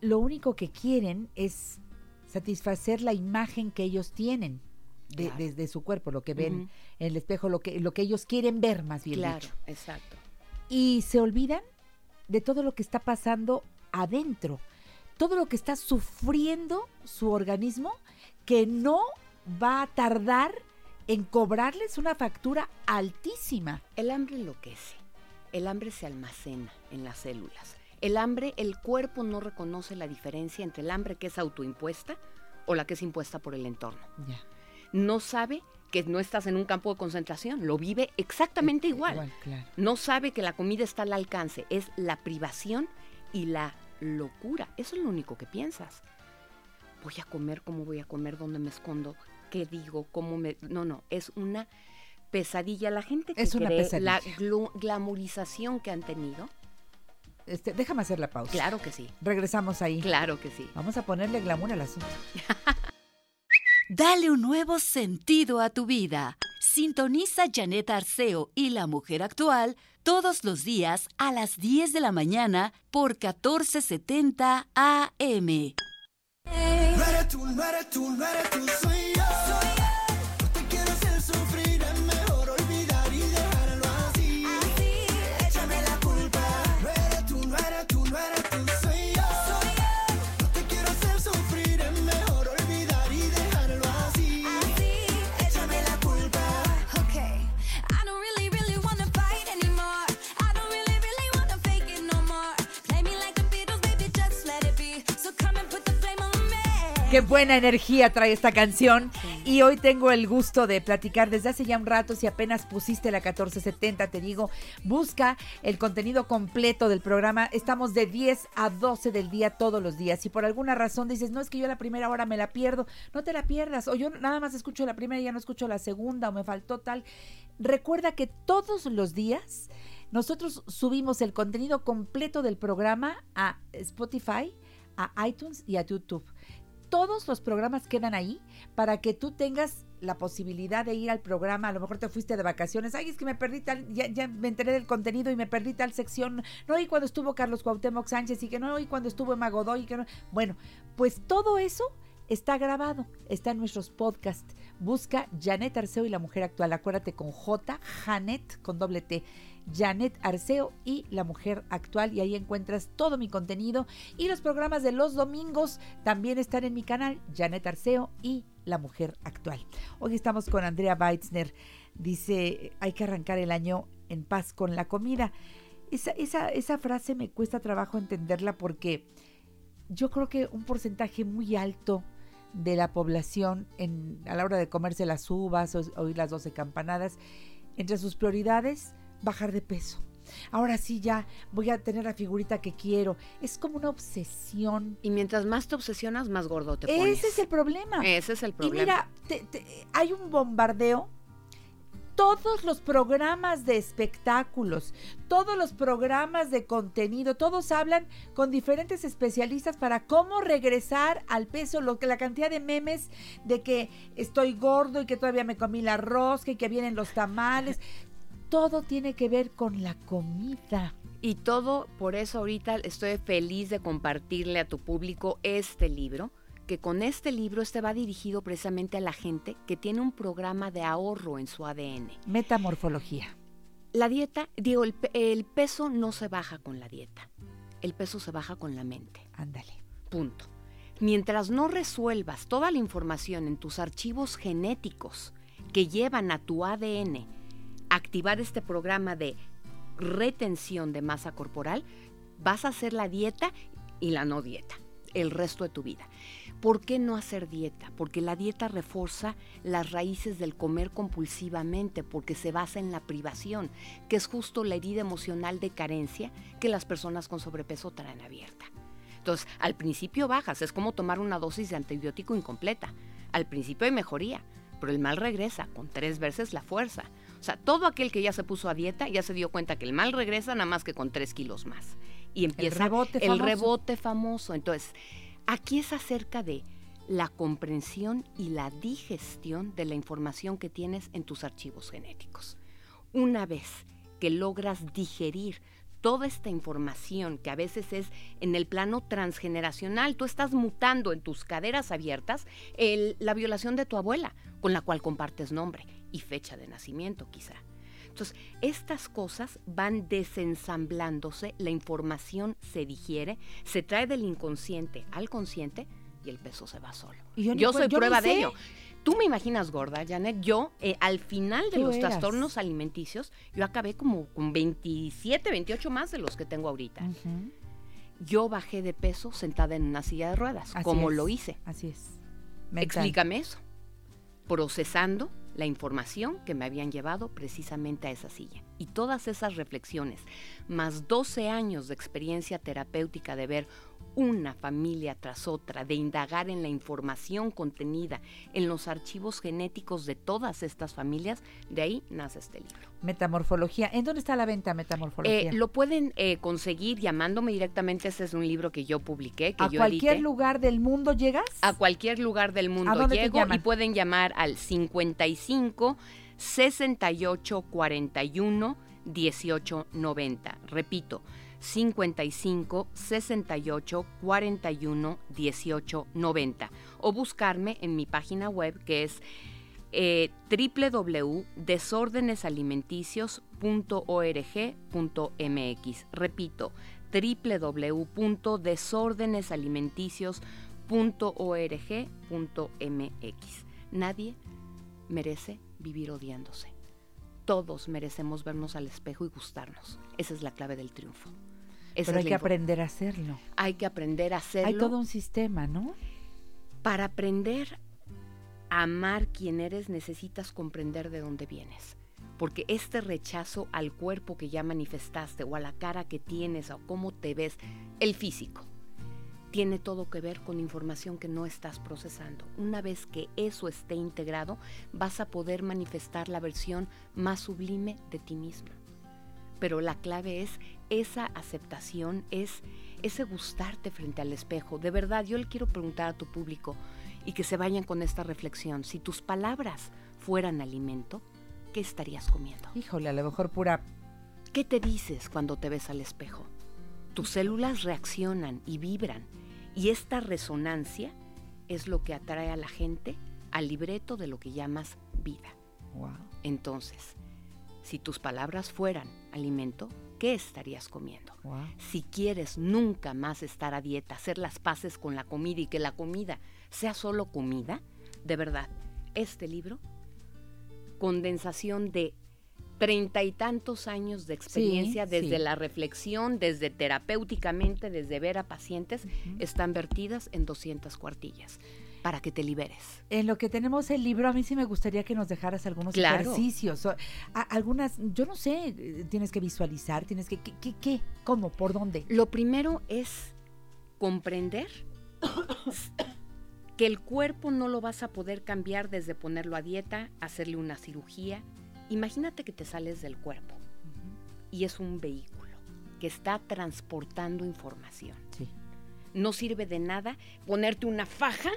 lo único que quieren es satisfacer la imagen que ellos tienen de, Claro. de- de su cuerpo, lo que ven en el espejo, lo que, lo que ellos quieren ver más bien claro, dicho. exacto. Y se olvidan de todo lo que está pasando adentro, todo lo que está sufriendo su organismo que no va a tardar en cobrarles una factura altísima. El hambre enloquece. El hambre se almacena en las células. El hambre, el cuerpo no reconoce la diferencia entre el hambre que es autoimpuesta o la que es impuesta por el entorno. No sabe que no estás en un campo de concentración, lo vive exactamente igual. Igual, claro. No sabe que la comida está al alcance, es la privación y la locura. Eso es lo único que piensas. Voy a comer, ¿cómo voy a comer? ¿Dónde me escondo? ¿Qué digo? ¿Cómo me...? No, no, es una pesadilla. La gente que Es una cree pesadilla. la glamorización que han tenido. Este, déjame hacer la pausa. Claro que sí. Regresamos ahí. Claro que sí. Vamos a ponerle glamour al asunto. [LAUGHS] Dale un nuevo sentido a tu vida. Sintoniza Janet Arceo y la mujer actual todos los días a las 10 de la mañana por 1470 AM. No eres tú, no eres tú, no eres tú, soy yo. Qué buena energía trae esta canción. Y hoy tengo el gusto de platicar desde hace ya un rato. Si apenas pusiste la 1470, te digo, busca el contenido completo del programa. Estamos de 10 a 12 del día todos los días. Si por alguna razón dices, no es que yo la primera hora me la pierdo, no te la pierdas. O yo nada más escucho la primera y ya no escucho la segunda, o me faltó tal. Recuerda que todos los días nosotros subimos el contenido completo del programa a Spotify, a iTunes y a YouTube todos los programas quedan ahí para que tú tengas la posibilidad de ir al programa, a lo mejor te fuiste de vacaciones, ay, es que me perdí tal, ya, ya me enteré del contenido y me perdí tal sección, no oí cuando estuvo Carlos Cuauhtémoc Sánchez y que no oí cuando estuvo Emma Godoy y que no, bueno, pues todo eso está grabado, está en nuestros podcasts, busca Janet Arceo y la mujer actual, acuérdate con J, Janet con doble T, Janet Arceo y la mujer actual y ahí encuentras todo mi contenido y los programas de los domingos también están en mi canal Janet Arceo y la mujer actual. Hoy estamos con Andrea Weitzner, dice hay que arrancar el año en paz con la comida. Esa, esa, frase me cuesta trabajo entenderla porque yo creo que un porcentaje muy alto de la población en, a la hora de comerse las uvas o oír las 12 campanadas, entre sus prioridades, bajar de peso. Ahora sí ya voy a tener la figurita que quiero. Es como una obsesión. Y mientras más te obsesionas, más gordo te pones. Ese es el problema. Ese es el problema. Y mira, te- te- hay un bombardeo. Todos los programas de espectáculos, todos los programas de contenido, todos hablan con diferentes especialistas para cómo regresar al peso, lo que la cantidad de memes de que estoy gordo y que todavía me comí la rosca y que vienen los tamales. [LAUGHS] Todo tiene que ver con la comida. Y todo, por eso ahorita estoy feliz de compartirle a tu público este libro, que con este libro este va dirigido precisamente a la gente que tiene un programa de ahorro en su ADN. Metamorfología. La dieta, digo, el, el peso no se baja con la dieta, el peso se baja con la mente. Ándale. Punto. Mientras no resuelvas toda la información en tus archivos genéticos que llevan a tu ADN activar este programa de retención de masa corporal, vas a hacer la dieta y la no dieta el resto de tu vida. ¿Por qué no hacer dieta? Porque la dieta refuerza las raíces del comer compulsivamente, porque se basa en la privación, que es justo la herida emocional de carencia que las personas con sobrepeso traen abierta. Entonces, al principio bajas, es como tomar una dosis de antibiótico incompleta. Al principio hay mejoría, pero el mal regresa con tres veces la fuerza. O sea, todo aquel que ya se puso a dieta ya se dio cuenta que el mal regresa nada más que con tres kilos más. Y empieza rebote el famoso. rebote famoso. Entonces, aquí es acerca de la comprensión y la digestión de la información que tienes en tus archivos genéticos. Una vez que logras digerir toda esta información que a veces es en el plano transgeneracional, tú estás mutando en tus caderas abiertas el- la violación de tu abuela, con la cual compartes nombre y fecha de nacimiento quizá. Entonces, estas cosas van desensamblándose, la información se digiere, se trae del inconsciente al consciente y el peso se va solo. Y yo soy yo prueba de ello. Tú me imaginas gorda, Janet. Yo, eh, al final de los eras. trastornos alimenticios, yo acabé como con 27, 28 más de los que tengo ahorita. Yo bajé de peso sentada en una silla de ruedas, Así como es, lo hice. Así es. Mental. Explícame eso. Procesando la información que me habían llevado precisamente a esa silla. Y todas esas reflexiones, más 12 años de experiencia terapéutica de ver una familia tras otra, de indagar en la información contenida en los archivos genéticos de todas estas familias, de ahí nace este libro. Metamorfología. ¿En dónde está la venta Metamorfología? Eh, lo pueden eh, conseguir llamándome directamente. Este es un libro que yo publiqué, que ¿A yo cualquier edité. lugar del mundo llegas? A cualquier lugar del mundo dónde te llego y pueden llamar al 55 68 41 18 90. Repito, 55 68 41 18 90. O buscarme en mi página web que es eh, www.desórdenesalimenticios.org.mx. Repito, www.desórdenesalimenticios.org.mx. Nadie merece vivir odiándose. Todos merecemos vernos al espejo y gustarnos. Esa es la clave del triunfo. Esa Pero hay que aprender a hacerlo. Hay que aprender a hacerlo. Hay todo un sistema, ¿no? Para aprender a amar quien eres necesitas comprender de dónde vienes. Porque este rechazo al cuerpo que ya manifestaste o a la cara que tienes o cómo te ves, el físico, tiene todo que ver con información que no estás procesando. Una vez que eso esté integrado, vas a poder manifestar la versión más sublime de ti mismo. Pero la clave es esa aceptación, es ese gustarte frente al espejo. De verdad, yo le quiero preguntar a tu público y que se vayan con esta reflexión. Si tus palabras fueran alimento, ¿qué estarías comiendo? Híjole, a lo mejor pura... ¿Qué te dices cuando te ves al espejo? Tus células reaccionan y vibran y esta resonancia es lo que atrae a la gente al libreto de lo que llamas vida. Wow. Entonces, si tus palabras fueran alimento, ¿qué estarías comiendo? Wow. Si quieres nunca más estar a dieta, hacer las paces con la comida y que la comida sea solo comida, de verdad, este libro, condensación de treinta y tantos años de experiencia Sí, desde sí. la reflexión, desde terapéuticamente, desde ver a pacientes, están vertidas en 200 cuartillas para que te liberes. En lo que tenemos el libro, a mí sí me gustaría que nos dejaras algunos Claro. ejercicios. o- a- algunas, yo no sé, eh, tienes que visualizar, tienes que, ¿qué, qué, qué? ¿Cómo? ¿Por dónde? Lo primero es comprender que el cuerpo no lo vas a poder cambiar desde ponerlo a dieta, hacerle una cirugía. Imagínate que te sales del cuerpo y es un vehículo que está transportando información. Sí. No sirve de nada ponerte una faja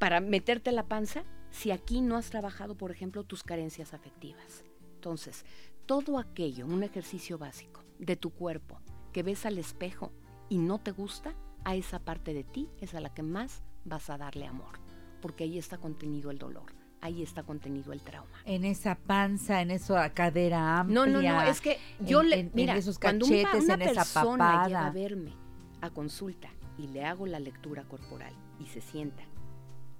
para meterte la panza si aquí no has trabajado, por ejemplo, tus carencias afectivas. Entonces, todo aquello, un ejercicio básico de tu cuerpo que ves al espejo y no te gusta, a esa parte de ti es a la que más vas a darle amor, porque ahí está contenido el dolor, ahí está contenido el trauma. En esa panza, en esa cadera amplia. No, no, no, es que yo en- le, en- en mira, esos cuando cachetes, una en esa persona llega a verme a consulta y le hago la lectura corporal y se sienta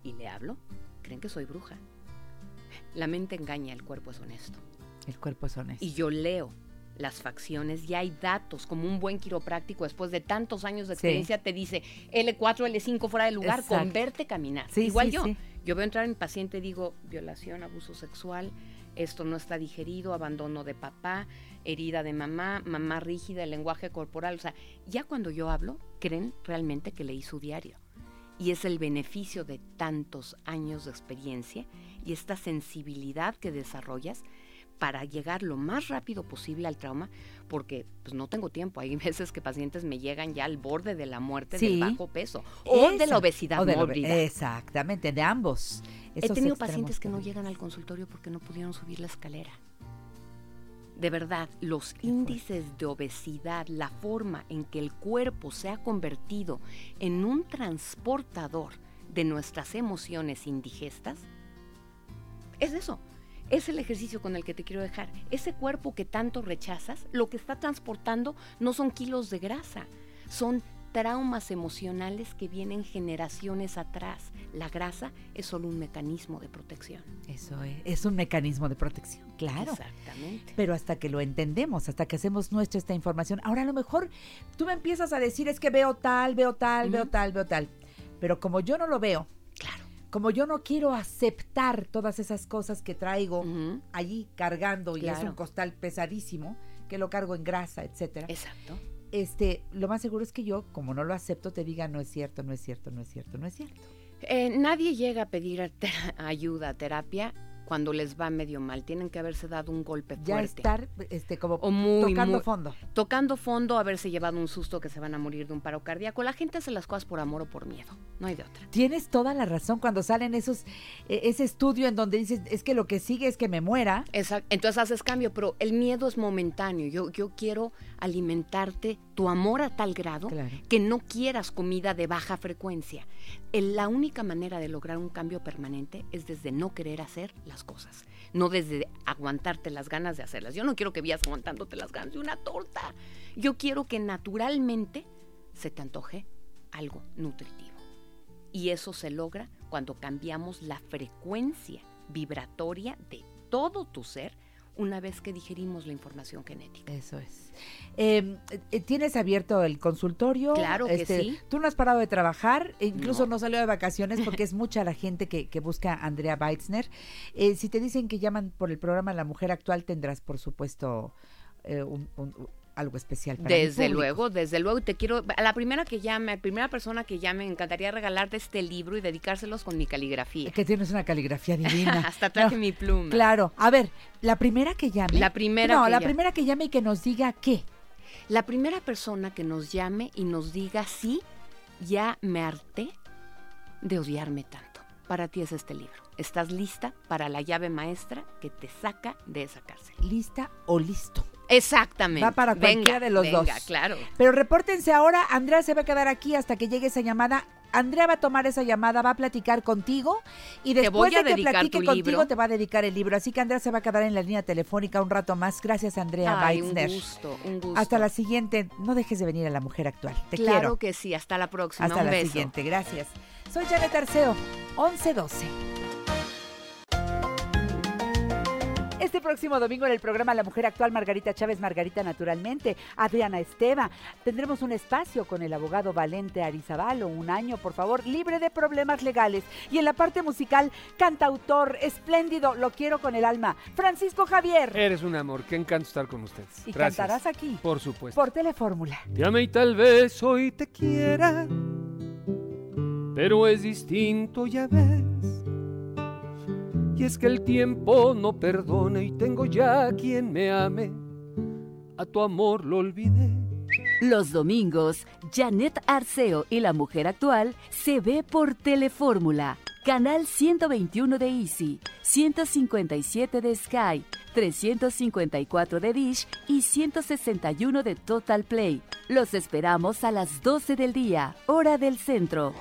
y le hablo, creen que soy bruja. La mente engaña, el cuerpo es honesto. El cuerpo es honesto. Y yo leo las facciones y hay datos, como un buen quiropráctico después de tantos años de Sí. experiencia te dice L4, L5 fuera de lugar, Exacto. con verte caminar. Sí, Igual sí, yo. Yo veo entrar a mi paciente y digo, violación, abuso sexual, esto no está digerido, abandono de papá, herida de mamá, mamá rígida, el lenguaje corporal. O sea, ya cuando yo hablo, creen realmente que leí su diario. Y es el beneficio de tantos años de experiencia y esta sensibilidad que desarrollas para llegar lo más rápido posible al trauma, porque pues no tengo tiempo. Hay [LAUGHS] veces que pacientes me llegan ya al borde de la muerte Sí. del bajo peso o de la obesidad o de la mórbida. Exactamente, de ambos. He tenido pacientes que no llegan al consultorio porque no pudieron subir la escalera. De verdad, los índices de obesidad, la forma en que el cuerpo se ha convertido en un transportador de nuestras emociones indigestas, es eso. Es el ejercicio con el que te quiero dejar. Ese cuerpo que tanto rechazas, lo que está transportando no son kilos de grasa, son traumas emocionales que vienen generaciones atrás. La grasa es solo un mecanismo de protección. Eso es, es un mecanismo de protección, claro. Exactamente. Pero hasta que lo entendemos, hasta que hacemos nuestra esta información. Ahora a lo mejor tú me empiezas a decir es que veo tal, veo tal, veo tal, veo tal. Pero como yo no lo veo, Claro. como yo no quiero aceptar todas esas cosas que traigo allí cargando y es un costal pesadísimo, que lo cargo en grasa, etcétera. Exacto. Este, lo más seguro es que yo, como no lo acepto, te diga no es cierto, no es cierto, no es cierto, no es cierto. Eh, nadie llega a pedir [LAUGHS] ayuda, terapia, cuando les va medio mal. Tienen que haberse dado un golpe Ya fuerte. estar, este, como o muy, tocando muy- fondo. Tocando fondo, haberse llevado un susto que se van a morir de un paro cardíaco. La gente hace las cosas por amor o por miedo. No hay de otra. Tienes toda la razón cuando salen esos, eh, ese estudio en donde dices, es que lo que sigue es que me muera. Exacto. Entonces haces cambio, pero el miedo es momentáneo. Yo, yo quiero alimentarte tu amor a tal grado que no quieras comida de baja frecuencia. La única manera de lograr un cambio permanente es desde no querer hacer las cosas, no desde aguantarte las ganas de hacerlas. Yo no quiero que vayas aguantándote las ganas de una torta. Yo quiero que naturalmente se te antoje algo nutritivo. Y eso se logra cuando cambiamos la frecuencia vibratoria de todo tu ser una vez que digerimos la información genética. Eso es. Eh, eh, ¿Tienes abierto el consultorio? Claro que Este, sí. Tú no has parado de trabajar, e incluso No. no, salió de vacaciones porque es mucha la gente que, que busca a Andrea Weitzner. Eh, si te dicen que llaman por el programa La Mujer Actual, tendrás, por supuesto, eh, un- algo especial para Desde luego, desde luego, y te quiero, a la primera que llame, a la primera persona que llame, me encantaría regalarte este libro y dedicárselos con mi caligrafía. Que tienes una caligrafía divina. [LAUGHS] Hasta traje No, mi pluma. Claro. A ver, la primera que llame. La primera No, que la llame. primera que llame y que nos diga qué. La primera persona que nos llame y nos diga sí, ya me harté de odiarme tanto. Para ti es este libro. ¿Estás lista para la llave maestra que te saca de esa cárcel? ¿Lista o listo? Exactamente. Va para cualquiera Venga, de los venga, dos. claro. Pero repórtense ahora, Andrea se va a quedar aquí hasta que llegue esa llamada. Andrea va a tomar esa llamada, va a platicar contigo y después de que platique contigo libro. te va a dedicar el libro. Así que Andrea se va a quedar en la línea telefónica un rato más. Gracias, Andrea Ay, un gusto, un gusto. Hasta la siguiente. No dejes de venir a la mujer actual. Te claro quiero. que sí, hasta la próxima. Hasta un la beso. siguiente. Gracias. Soy Janet Arceo, 1112. Este próximo domingo en el programa La Mujer Actual, Margarita Chávez, Margarita Naturalmente, Adriana Esteva. Tendremos un espacio con el abogado Valente Arizabalo, un año, por favor, libre de problemas legales. Y en la parte musical, cantautor, espléndido, lo quiero con el alma, Francisco Javier. Eres un amor, qué encanto estar con ustedes. Y Gracias. cantarás aquí, Por supuesto. por Telefórmula. Te amé y tal vez hoy te quiera, pero es distinto, ya ves. Y es que el tiempo no perdona y tengo ya quien me ame. A tu amor lo olvidé. Los domingos, Janet Arceo y la mujer actual se ve por Telefórmula, canal 121 de Easy, 157 de Sky, 354 de Dish y 161 de Total Play. Los esperamos a las 12 del día, hora del centro.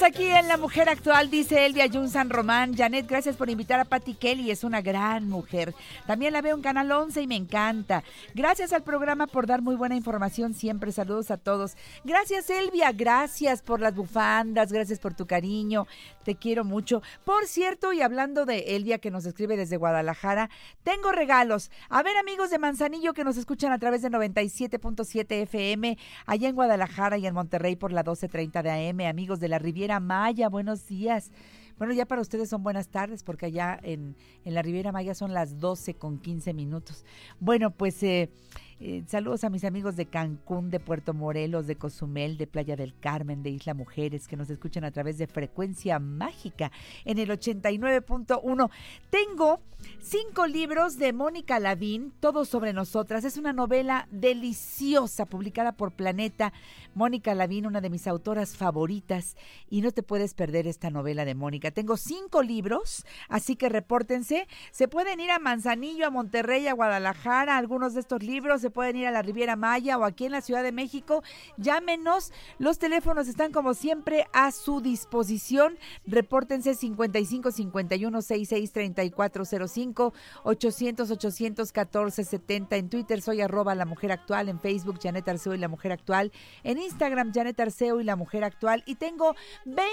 Seguimos aquí en La Mujer Actual, dice Elvia Jun San Román. Janet, gracias por invitar a Patti Kelly, es una gran mujer. También la veo en Canal 11 y me encanta. Gracias al programa por dar muy buena información siempre. Saludos a todos. Gracias Elvia, gracias por las bufandas, gracias por tu cariño. Te quiero mucho. Por cierto, y hablando de Elvia que nos escribe desde Guadalajara, tengo regalos. A ver amigos de Manzanillo que nos escuchan a través de 97.7 FM, allá en Guadalajara y en Monterrey por la 12.30 de AM, amigos de la Riviera Maya, buenos días. Bueno, ya para ustedes son buenas tardes porque allá en, en la Riviera Maya son las 12 con 15 minutos. Bueno, pues eh, eh, saludos a mis amigos de Cancún, de Puerto Morelos, de Cozumel, de Playa del Carmen, de Isla Mujeres, que nos escuchan a través de Frecuencia Mágica en el 89.1. Tengo cinco libros de Mónica Lavín, Todo sobre nosotras. Es una novela deliciosa publicada por Planeta. Mónica Lavín, una de mis autoras favoritas, y no te puedes perder esta novela de Mónica. Tengo cinco libros, así que repórtense. Se pueden ir a Manzanillo, a Monterrey, a Guadalajara, algunos de estos libros. Se pueden ir a la Riviera Maya o aquí en la Ciudad de México, llámenos. Los teléfonos están como siempre a su disposición. Repórtense 55 51 66 3405 800 814 70 en Twitter soy arroba la mujer actual, en Facebook Janet Arceo y la mujer actual, en Instagram Janet Arceo y la mujer actual y tengo 20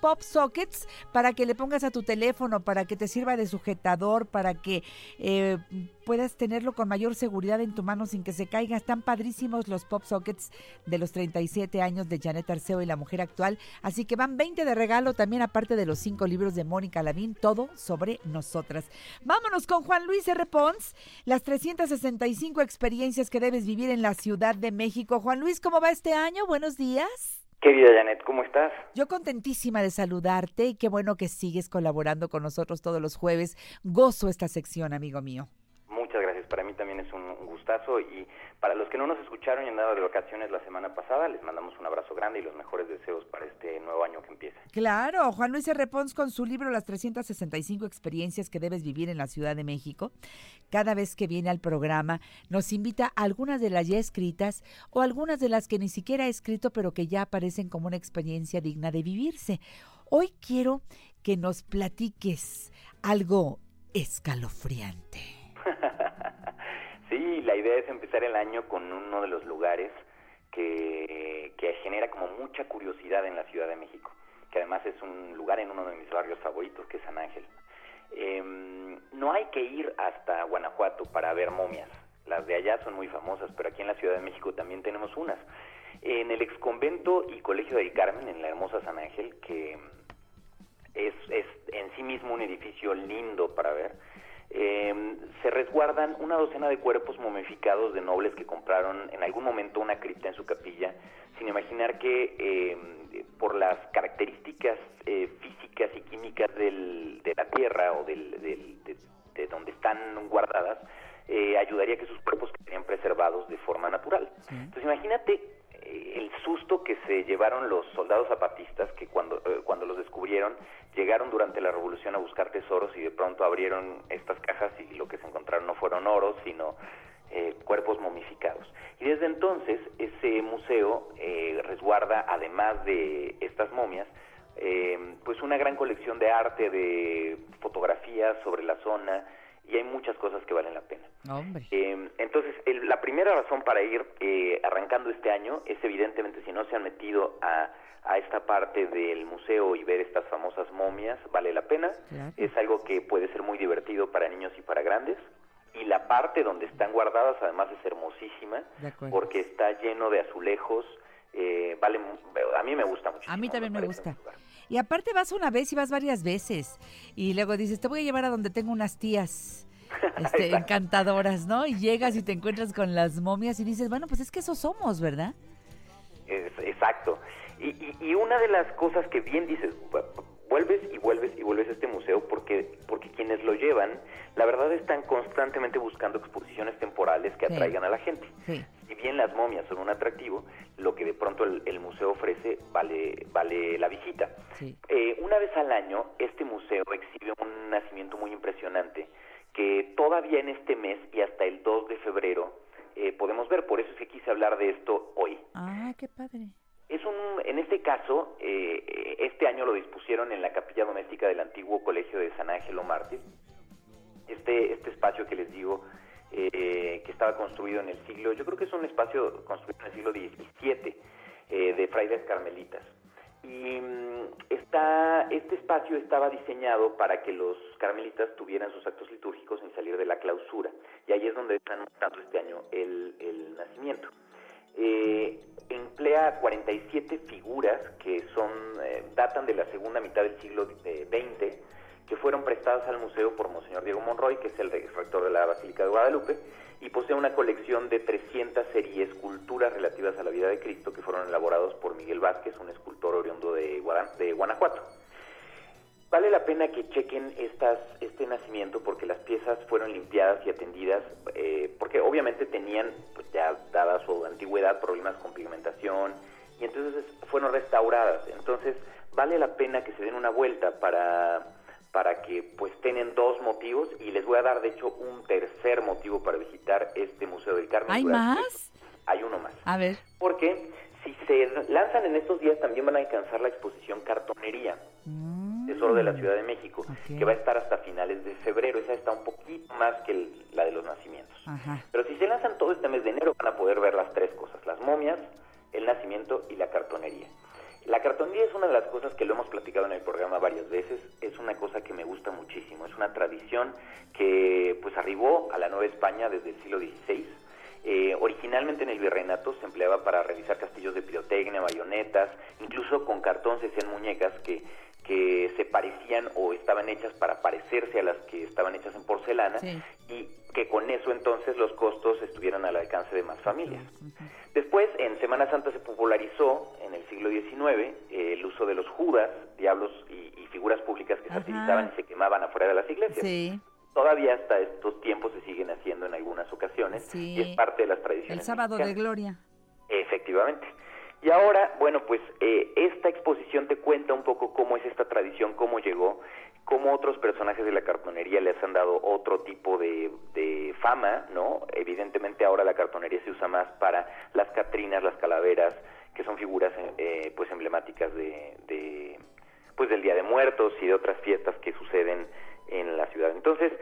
pop sockets para que le pongas a tu teléfono, para que te sirva de sujetador, para que eh, puedas tenerlo con mayor seguridad en tu mano sin que se caiga. Están padrísimos los pop sockets de los 37 años de Janet Arceo y la mujer actual. Así que van 20 de regalo también aparte de los cinco libros de Mónica Lavín, todo sobre nosotras. Vámonos con Juan Luis R. Pons, las 365 experiencias que debes vivir en la Ciudad de México. Juan Luis, ¿cómo va este año? Buenos días. Querida Janet, ¿cómo estás? Yo contentísima de saludarte y qué bueno que sigues colaborando con nosotros todos los jueves. Gozo esta sección, amigo mío. Para mí también es un gustazo y para los que no nos escucharon y andado de vacaciones la semana pasada, les mandamos un abrazo grande y los mejores deseos para este nuevo año que empieza. Claro, Juan Luis R. Con su libro Las 365 experiencias que debes vivir en la Ciudad de México. Cada vez que viene al programa nos invita a algunas de las ya escritas o algunas de las que ni siquiera ha escrito pero que ya aparecen como una experiencia digna de vivirse. Hoy quiero que nos platiques algo escalofriante. Sí, la idea es empezar el año con uno de los lugares que, genera como mucha curiosidad en la Ciudad de México, que además es un lugar en uno de mis barrios favoritos, que es San Ángel. Em, no hay que ir hasta Guanajuato para ver momias. Las de allá son muy famosas, pero aquí en la Ciudad de México también tenemos unas. En el exconvento y colegio del Carmen, en la hermosa San Ángel, que es, es en sí mismo un edificio lindo para ver, eh, se resguardan una docena de cuerpos momificados de nobles que compraron en algún momento una cripta en su capilla, sin imaginar que eh, por las características eh, físicas y químicas del, de la tierra o del, del- de, de donde están guardadas, eh, ayudaría a que sus cuerpos quedarían preservados de forma natural. Entonces imagínate el susto que se llevaron los soldados zapatistas que cuando, eh, cuando los descubrieron llegaron durante la revolución a buscar tesoros y de pronto abrieron estas cajas y lo que se encontraron no fueron oros, sino eh, cuerpos momificados. Y desde entonces ese museo eh, resguarda, además de estas momias, eh, pues una gran colección de arte, de fotografías sobre la zona y hay muchas cosas que valen la pena. Hombre. Eh, entonces, el- la primera razón para ir eh, arrancando este año es evidentemente si no se han metido a, a esta parte del museo y ver estas famosas momias, vale la pena. Es algo que puede ser muy divertido para niños y para grandes. Y la parte donde están guardadas además es hermosísima porque está lleno de azulejos. eh, vale, a mí me gusta mucho. A mí también me gusta. Y aparte vas una vez y vas varias veces. Y luego dices, te voy a llevar a donde tengo unas tías [LAUGHS] este, encantadoras, ¿no? Y llegas y te encuentras con las momias y dices, bueno, pues es que eso somos, ¿verdad? Es- exacto. Y, y, y una de las cosas que bien dices, vuelves y vuelves y vuelves a este museo porque, porque quienes lo llevan, la verdad están constantemente buscando exposiciones temporales que Sí. atraigan a la gente. Sí. Si bien las momias son un atractivo, lo que de pronto el, el museo ofrece vale, vale la visita. Sí. Eh, una vez al año, este museo exhibe un nacimiento muy impresionante que todavía en este mes y hasta el 2 de febrero eh, podemos ver. Por eso es que quise hablar de esto hoy. Ah, qué padre. Es un, en este caso, eh, este año lo dispusieron en la capilla doméstica del antiguo colegio de San Ángelo Mártir. Este, este espacio que les digo, eh, que estaba construido en el siglo, yo creo que es un espacio construido en el siglo XVII, eh, de frailes carmelitas. Y mm, está, este espacio estaba diseñado para que los carmelitas tuvieran sus actos litúrgicos sin salir de la clausura. Y ahí es donde están mostrando este año el nacimiento. Eh, emplea 47 figuras que son eh, datan de la segunda mitad del siglo eh, XX, que fueron prestadas al museo por Monseñor Diego Monroy, que es el re- rector de la Basílica de Guadalupe, y posee una colección de 300 series esculturas relativas a la vida de Cristo que fueron elaborados por Miguel Vázquez, un escultor oriundo de, de Guanajuato. Vale la pena que chequen estas, este nacimiento porque las piezas fueron limpiadas y atendidas, eh, porque obviamente tenían, pues ya dada su antigüedad, problemas con pigmentación, y entonces fueron restauradas. Entonces vale la pena que se den una vuelta para, para que pues tengan dos motivos y les voy a dar de hecho un tercer motivo para visitar este Museo del Carmen. ¿Hay durante- más? Hay uno más. A ver. Porque si se lanzan en estos días también van a alcanzar la exposición Cartonería, Tesoro de la Ciudad de México, que va a estar hasta finales de febrero. Esa está un poquito más que el- la de los nacimientos. Ajá. Pero si se lanzan todo este mes de enero van a poder ver las tres cosas, las momias, el nacimiento y la cartonería. La cartonería es una de las cosas que lo hemos platicado en el programa varias veces, es una cosa que me gusta muchísimo, es una tradición que pues arribó a la Nueva España desde el siglo XVI. Eh, originalmente en el virreinato se empleaba para realizar castillos de pirotecnia, bayonetas, incluso con cartón se hacían muñecas que, que se parecían o estaban hechas para parecerse a las que estaban hechas en porcelana Sí. y que con eso entonces los costos estuvieran al alcance de más familias. Después, en Semana Santa se popularizó en el siglo XIX eh, el uso de los judas, diablos y, y figuras públicas que Ajá. satirizaban y se quemaban afuera de las iglesias. Sí. Todavía hasta estos tiempos se siguen haciendo en algunas ocasiones Sí. y es parte de las El tradiciones. sábado de gloria. Efectivamente. Y ahora, bueno, pues eh, esta exposición te cuenta un poco cómo es esta tradición, cómo llegó, cómo otros personajes de la cartonería les han dado otro tipo de, fama, ¿no? Evidentemente ahora la cartonería se usa más para las catrinas, las calaveras, que son figuras eh, pues emblemáticas de, de pues del Día de Muertos y de otras fiestas que suceden en la ciudad. Entonces,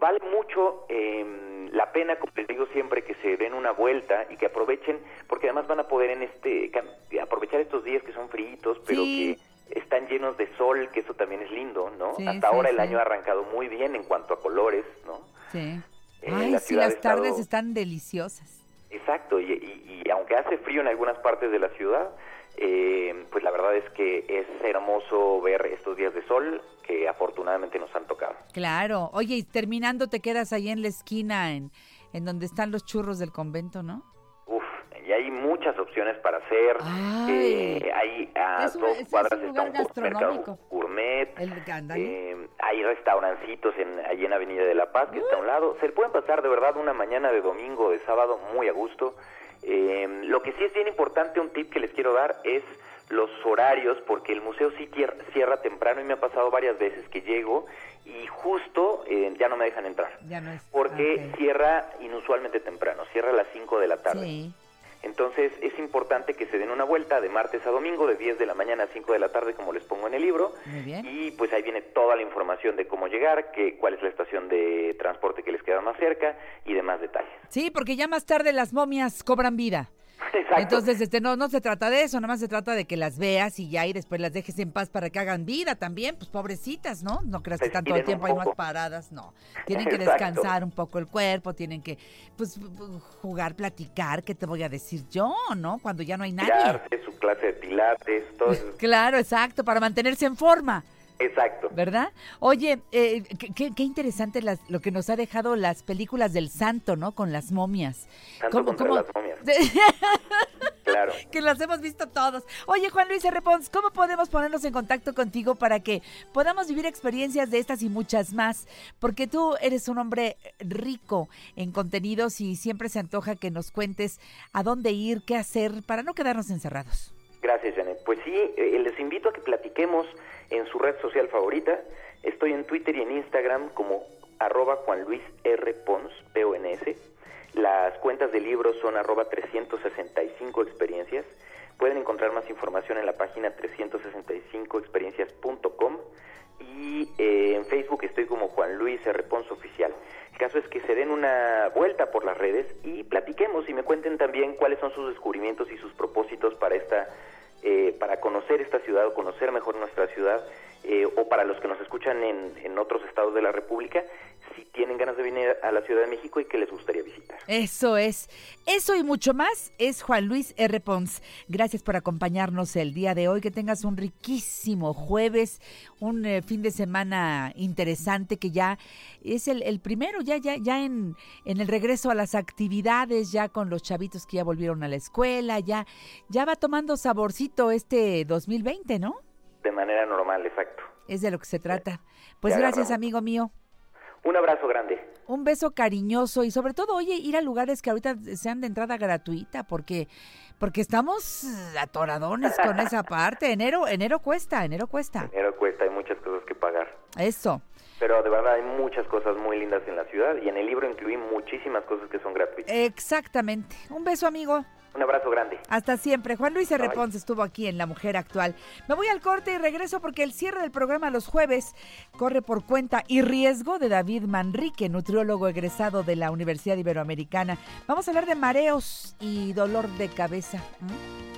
vale mucho eh, la pena, como les digo siempre, que se den una vuelta y que aprovechen, porque además van a poder en este aprovechar estos días que son fríitos, pero Sí. que están llenos de sol, que eso también es lindo, ¿no? Sí, Hasta sí, ahora el sí. año ha arrancado muy bien en cuanto a colores, ¿no? Sí. Eh, Ay, la sí, las tardes estado- están deliciosas. Exacto, y, y- y aunque hace frío en algunas partes de la ciudad, eh, pues la verdad es que es hermoso ver estos días de sol que afortunadamente nos han tocado. Claro. Oye, y terminando te quedas ahí en la esquina, en, en donde están los churros del convento, ¿no? Uf, y hay muchas opciones para hacer. Eh, hay a Es un- dos es- es cuadras un está lugar un mercado gastronómico. gourmet. El. Eh, hay restaurancitos en, allí en Avenida de la Paz, que está a un lado. Se pueden pasar de verdad una mañana de domingo o de sábado muy a gusto. Eh, lo que sí es bien importante, un tip que les quiero dar es los horarios, porque el museo sí cierra temprano y me ha pasado varias veces que llego y justo eh, ya no me dejan entrar. Ya no es. Porque ok. cierra inusualmente temprano, cierra a las 5 de la tarde. Sí. Entonces es importante que se den una vuelta de martes a domingo, de 10 de la mañana a 5 de la tarde, como les pongo en el libro. Muy bien. Y pues ahí viene toda la información de cómo llegar, que, cuál es la estación de transporte que les queda más cerca y demás detalles. Sí, porque ya más tarde las momias cobran vida. [LAUGHS] Exacto. Entonces, este, no, no se trata de eso, nada más se trata de que las veas y ya y después las dejes en paz para que hagan vida también, pues pobrecitas, ¿no? No creas que todo el tiempo ahí más paradas, no. [LAUGHS] Tienen que Exacto. descansar un poco el cuerpo, tienen que, pues, jugar, platicar, ¿qué te voy a decir yo, no? Cuando ya no hay nadie. Tirarse, su clase de pilates, todo. [LAUGHS] Claro, exacto, para mantenerse en forma. Exacto. ¿Verdad? Oye, eh, qué, qué- interesante las- lo que nos ha dejado las películas del santo, ¿no? Con las momias. Santo contra las momias. [LAUGHS] Claro. que las hemos visto todos. Oye, Juan Luis R. Pons, ¿cómo podemos ponernos en contacto contigo para que podamos vivir experiencias de estas y muchas más? Porque tú eres un hombre rico en contenidos y siempre se antoja que nos cuentes a dónde ir, qué hacer, para no quedarnos encerrados. Gracias, Janet. Pues sí, eh, les invito a que platiquemos en su red social favorita. Estoy en Twitter y en Instagram como arroba Juan. Pons, P-O-N-S. Las cuentas del libro son arroba 365 experiencias. Pueden encontrar más información en la página 365experiencias.com y eh, en Facebook estoy como Juan Luis R. Pons Oficial. El caso es que se den una vuelta por las redes y platiquemos y me cuenten también cuáles son sus descubrimientos y sus propósitos para esta eh, para conocer esta ciudad o conocer mejor nuestra ciudad eh, o para los que nos escuchan en, en otros estados de la República si tienen ganas de venir a la Ciudad de México y que les gustaría visitar. Eso es. Eso y mucho más es Juan Luis R. Pons. Gracias por acompañarnos el día de hoy. Que tengas un riquísimo jueves, un eh, fin de semana interesante que ya es el, el primero, ya, ya, ya en, en el regreso a las actividades, ya con los chavitos que ya volvieron a la escuela, ya, ya va tomando saborcito este 2020, ¿no? De manera normal, exacto. Es de lo que se trata. Pues Ya gracias, agarramos. amigo mío. Un abrazo grande. Un beso cariñoso y sobre todo, oye, ir a lugares que ahorita sean de entrada gratuita porque porque estamos atoradones con [LAUGHS] esa parte. Enero enero cuesta, enero cuesta. Dinero cuesta, hay muchas cosas que pagar. Eso. Pero de verdad hay muchas cosas muy lindas en la ciudad y en el libro incluí muchísimas cosas que son gratuitas. Exactamente. Un beso, amigo. Un abrazo grande. Hasta siempre. Juan Luis R. Ponce estuvo aquí en La Mujer Actual. Me voy al corte y regreso porque el cierre del programa los jueves corre por cuenta y riesgo de David Manrique, nutriólogo egresado de la Universidad Iberoamericana. Vamos a hablar de mareos y dolor de cabeza. ¿Mm?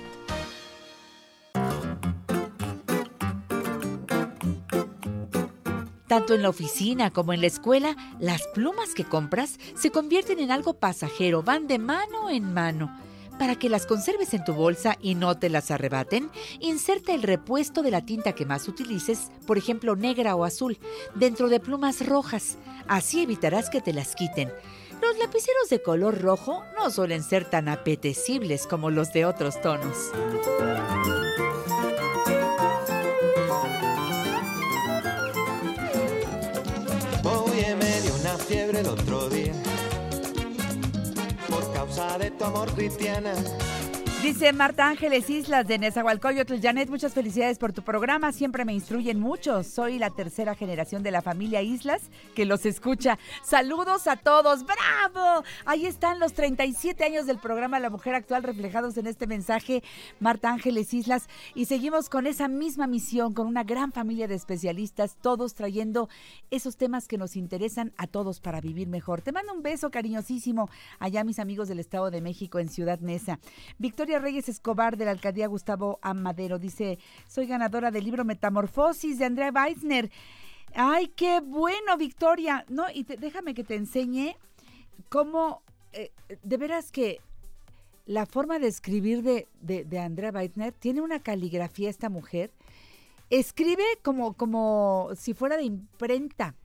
Tanto en la oficina como en la escuela, las plumas que compras se convierten en algo pasajero, van de mano en mano. Para que las conserves en tu bolsa y no te las arrebaten, inserta el repuesto de la tinta que más utilices, por ejemplo negra o azul, dentro de plumas rojas. Así evitarás que te las quiten. Los lapiceros de color rojo no suelen ser tan apetecibles como los de otros tonos. Me dio una fiebre el otro día causa de tu amor cristiana. Dice Marta Ángeles Islas de Nezahualcóyotl. Janet, muchas felicidades por tu programa. Siempre me instruyen mucho. Soy la tercera generación de la familia Islas que los escucha. Saludos a todos. ¡Bravo! Ahí están los 37 años del programa La Mujer Actual reflejados en este mensaje. Marta Ángeles Islas. Y seguimos con esa misma misión, con una gran familia de especialistas, todos trayendo esos temas que nos interesan a todos para vivir mejor. Te mando un beso cariñosísimo allá mis amigos del Estado de México en Ciudad Neza. Victoria Reyes Escobar de la alcaldía Gustavo Amadero dice, soy ganadora del libro Metamorfosis de Andrea Weisner. Ay, qué bueno, Victoria. No, y te- déjame que te enseñe cómo, eh, de veras que la forma de escribir de, de, Andrea Weisner tiene una caligrafía esta mujer. Escribe como, como si fuera de imprenta.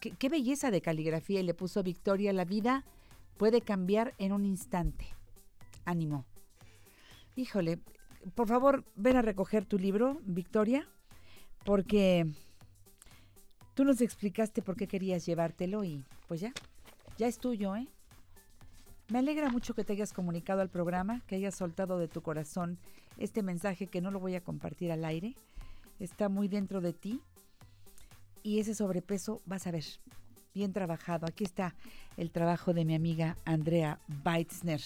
Qué belleza de caligrafía. Y le puso Victoria, la vida puede cambiar en un instante. Ánimo. Híjole, por favor, ven a recoger tu libro, Victoria, porque tú nos explicaste por qué querías llevártelo y pues ya, ya es tuyo, ¿eh? Me alegra mucho que te hayas comunicado al programa, que hayas soltado de tu corazón este mensaje que no lo voy a compartir al aire. Está muy dentro de ti. Y ese sobrepeso, vas a ver, bien trabajado. Aquí está el trabajo de mi amiga Andrea Beitzner.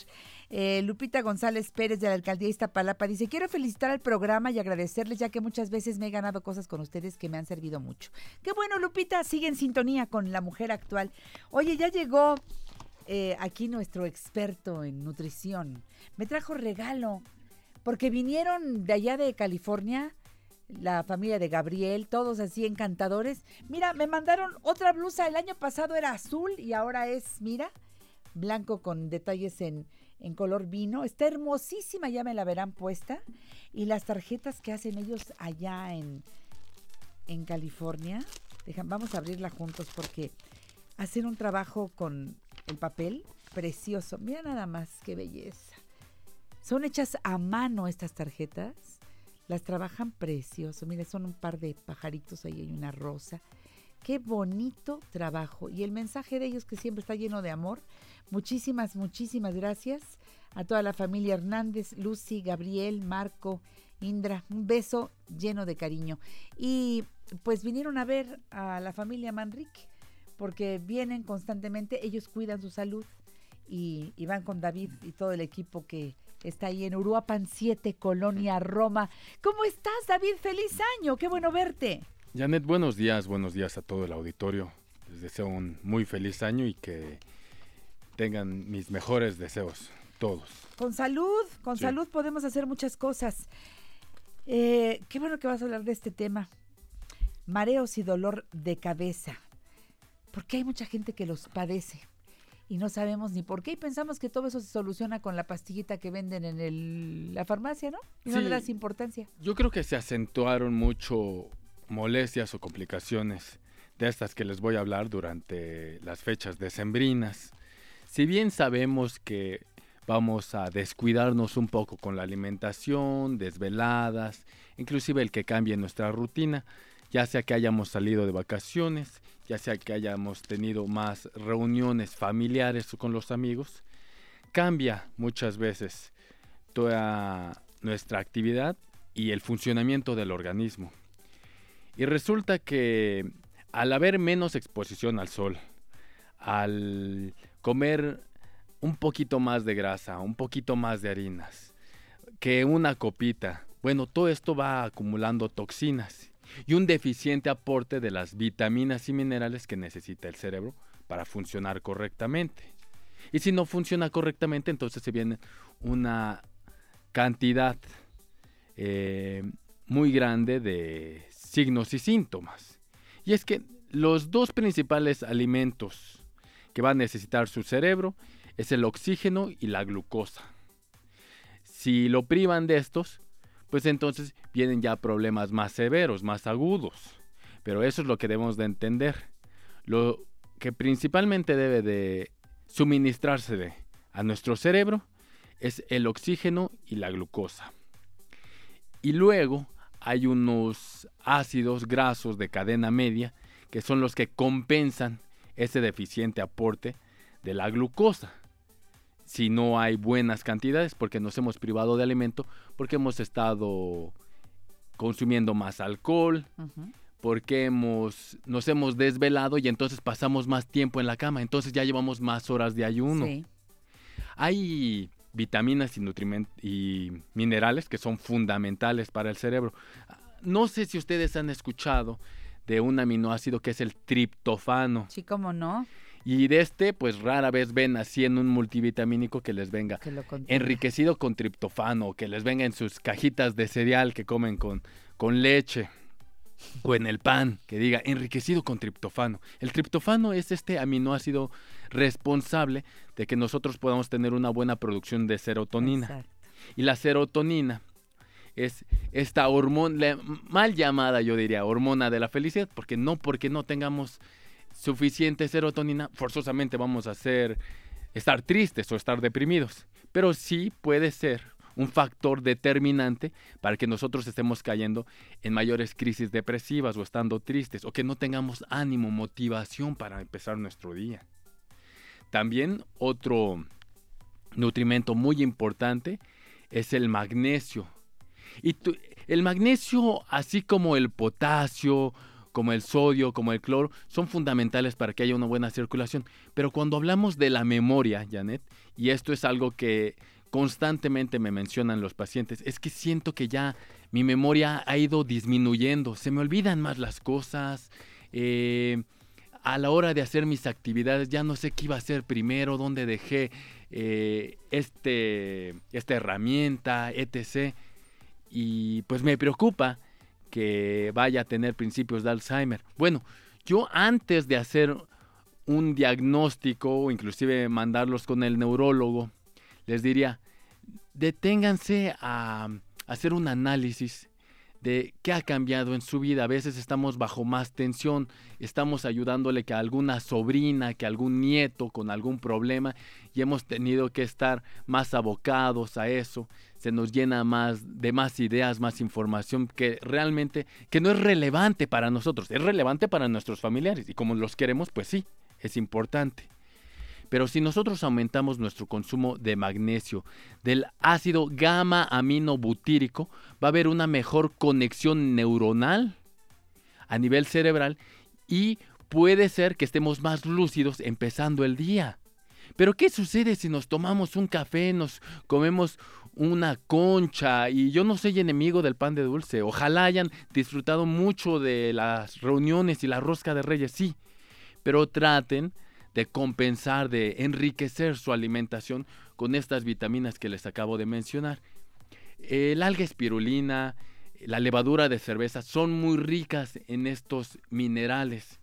Eh, Lupita González Pérez de la alcaldía Iztapalapa dice, quiero felicitar al programa y agradecerles ya que muchas veces me he ganado cosas con ustedes que me han servido mucho. Qué bueno, Lupita, sigue en sintonía con la mujer actual. Oye, ya llegó eh, aquí nuestro experto en nutrición. Me trajo regalo porque vinieron de allá de California la familia de Gabriel, todos así encantadores. Mira, me mandaron otra blusa, el año pasado era azul y ahora es, mira, blanco con detalles en, en color vino. Está hermosísima, ya me la verán puesta. Y las tarjetas que hacen ellos allá en, en California, dejan, vamos a abrirla juntos porque hacen un trabajo con el papel precioso. Mira nada más, qué belleza. Son hechas a mano estas tarjetas. Las trabajan precioso. Mire, son un par de pajaritos, ahí hay una rosa. Qué bonito trabajo. Y el mensaje de ellos que siempre está lleno de amor. Muchísimas, muchísimas gracias a toda la familia Hernández, Lucy, Gabriel, Marco, Indra. Un beso lleno de cariño. Y pues vinieron a ver a la familia Manrique, porque vienen constantemente, ellos cuidan su salud y van con David y todo el equipo que está ahí en Uruapan 7, Colonia Roma. ¿Cómo estás, David? ¡Feliz año! ¡Qué bueno verte! Janet, buenos días, buenos días a todo el auditorio. Les deseo un muy feliz año y que tengan mis mejores deseos, todos. Con salud, con Sí. salud podemos hacer muchas cosas. Eh, qué bueno que vas a hablar de este tema. Mareos y dolor de cabeza. Porque hay mucha gente que los padece y no sabemos ni por qué y pensamos que todo eso se soluciona con la pastillita que venden en el- la farmacia, ¿no? Y no Sí. le das importancia. Yo creo que se acentuaron mucho molestias o complicaciones de estas que les voy a hablar durante las fechas decembrinas. Si bien sabemos que vamos a descuidarnos un poco con la alimentación, desveladas, inclusive el que cambie nuestra rutina, ya sea que hayamos salido de vacaciones, ya sea que hayamos tenido más reuniones familiares con los amigos, cambia muchas veces toda nuestra actividad y el funcionamiento del organismo. Y resulta que al haber menos exposición al sol, al comer un poquito más de grasa, un poquito más de harinas, que una copita, bueno, todo esto va acumulando toxinas y un deficiente aporte de las vitaminas y minerales que necesita el cerebro para funcionar correctamente. Y si no funciona correctamente, entonces se viene una cantidad eh, muy grande de signos y síntomas. Y es que los dos principales alimentos que va a necesitar su cerebro es el oxígeno y la glucosa. Si lo privan de estos, pues entonces vienen ya problemas más severos, más agudos. Pero eso es lo que debemos de entender. Lo que principalmente debe de suministrarse a nuestro cerebro es el oxígeno y la glucosa. Y luego hay unos ácidos grasos de cadena media que son los que compensan ese deficiente aporte de la glucosa. Si no hay buenas cantidades, porque nos hemos privado de alimento, porque hemos estado consumiendo más alcohol, porque hemos, nos hemos desvelado y entonces pasamos más tiempo en la cama, entonces ya llevamos más horas de ayuno. Sí. Hay vitaminas y, y minerales que son fundamentales para el cerebro. No sé si ustedes han escuchado de un aminoácido que es el triptofano. Sí, cómo no. Y de este, pues rara vez ven así en un multivitamínico que les venga Que enriquecido con triptofano, que les venga en sus cajitas de cereal que comen con, con leche o en el pan, que diga enriquecido con triptofano. El triptofano es este aminoácido responsable de que nosotros podamos tener una buena producción de serotonina. Y la serotonina es esta hormona, mal llamada yo diría, hormona de la felicidad, porque no porque no tengamos suficiente serotonina, forzosamente vamos a ser, estar tristes o estar deprimidos. Pero sí puede ser un factor determinante para que nosotros estemos cayendo en mayores crisis depresivas o estando tristes o que no tengamos ánimo, motivación para empezar nuestro día. También otro nutrimento muy importante es el magnesio. Y el magnesio, así como el potasio, como el sodio, como el cloro, son fundamentales para que haya una buena circulación. Pero cuando hablamos de la memoria, Janet, y esto es algo que constantemente me mencionan los pacientes, es que siento que ya mi memoria ha ido disminuyendo, se me olvidan más las cosas, eh, a la hora de hacer mis actividades ya no sé qué iba a hacer primero, dónde dejé eh, este, esta herramienta, etc. Y pues me preocupa que vaya a tener principios de Alzheimer. Bueno, yo antes de hacer un diagnóstico inclusive mandarlos con el neurólogo, les diría, deténganse a hacer un análisis de qué ha cambiado en su vida. A veces estamos bajo más tensión, estamos ayudándole que alguna sobrina, que algún nieto con algún problema y hemos tenido que estar más abocados a eso. Se nos llena más de más ideas, más información que realmente que no es relevante para nosotros, es relevante para nuestros familiares y como los queremos, pues sí, es importante. Pero si nosotros aumentamos nuestro consumo de magnesio, del ácido gamma aminobutírico, va a haber una mejor conexión neuronal a nivel cerebral y puede ser que estemos más lúcidos empezando el día. Pero ¿qué sucede si nos tomamos un café, nos comemos una concha y yo no soy enemigo del pan de dulce? Ojalá hayan disfrutado mucho de las reuniones y la rosca de reyes, sí, pero traten de compensar, de enriquecer su alimentación con estas vitaminas que les acabo de mencionar. El alga espirulina, la levadura de cerveza son muy ricas en estos minerales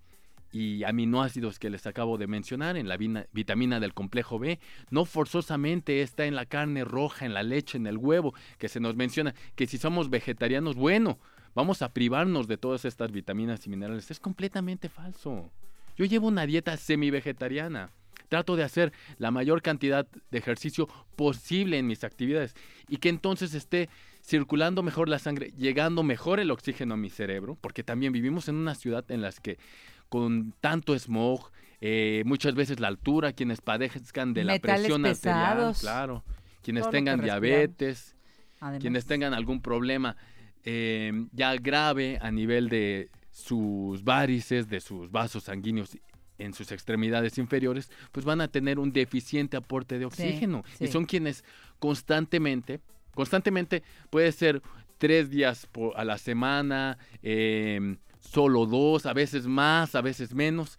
y aminoácidos que les acabo de mencionar, en la vitamina del complejo B. No forzosamente está en la carne roja, en la leche, en el huevo, que se nos menciona que si somos vegetarianos, bueno, vamos a privarnos de todas estas vitaminas y minerales. Es completamente falso. Yo llevo una dieta semi-vegetariana. Trato de hacer la mayor cantidad de ejercicio posible en mis actividades y que entonces esté circulando mejor la sangre, llegando mejor el oxígeno a mi cerebro, porque también vivimos en una ciudad en la que con tanto smog, eh, muchas veces la altura, quienes padezcan de la Metales presión arterial, pesados. claro, quienes Todo tengan diabetes, Además. quienes tengan algún problema eh, ya grave a nivel de sus varices, de sus vasos sanguíneos en sus extremidades inferiores, pues van a tener un deficiente aporte de oxígeno. Y sí. son quienes constantemente, constantemente puede ser tres días por- a la semana, em, solo dos, a veces más, a veces menos,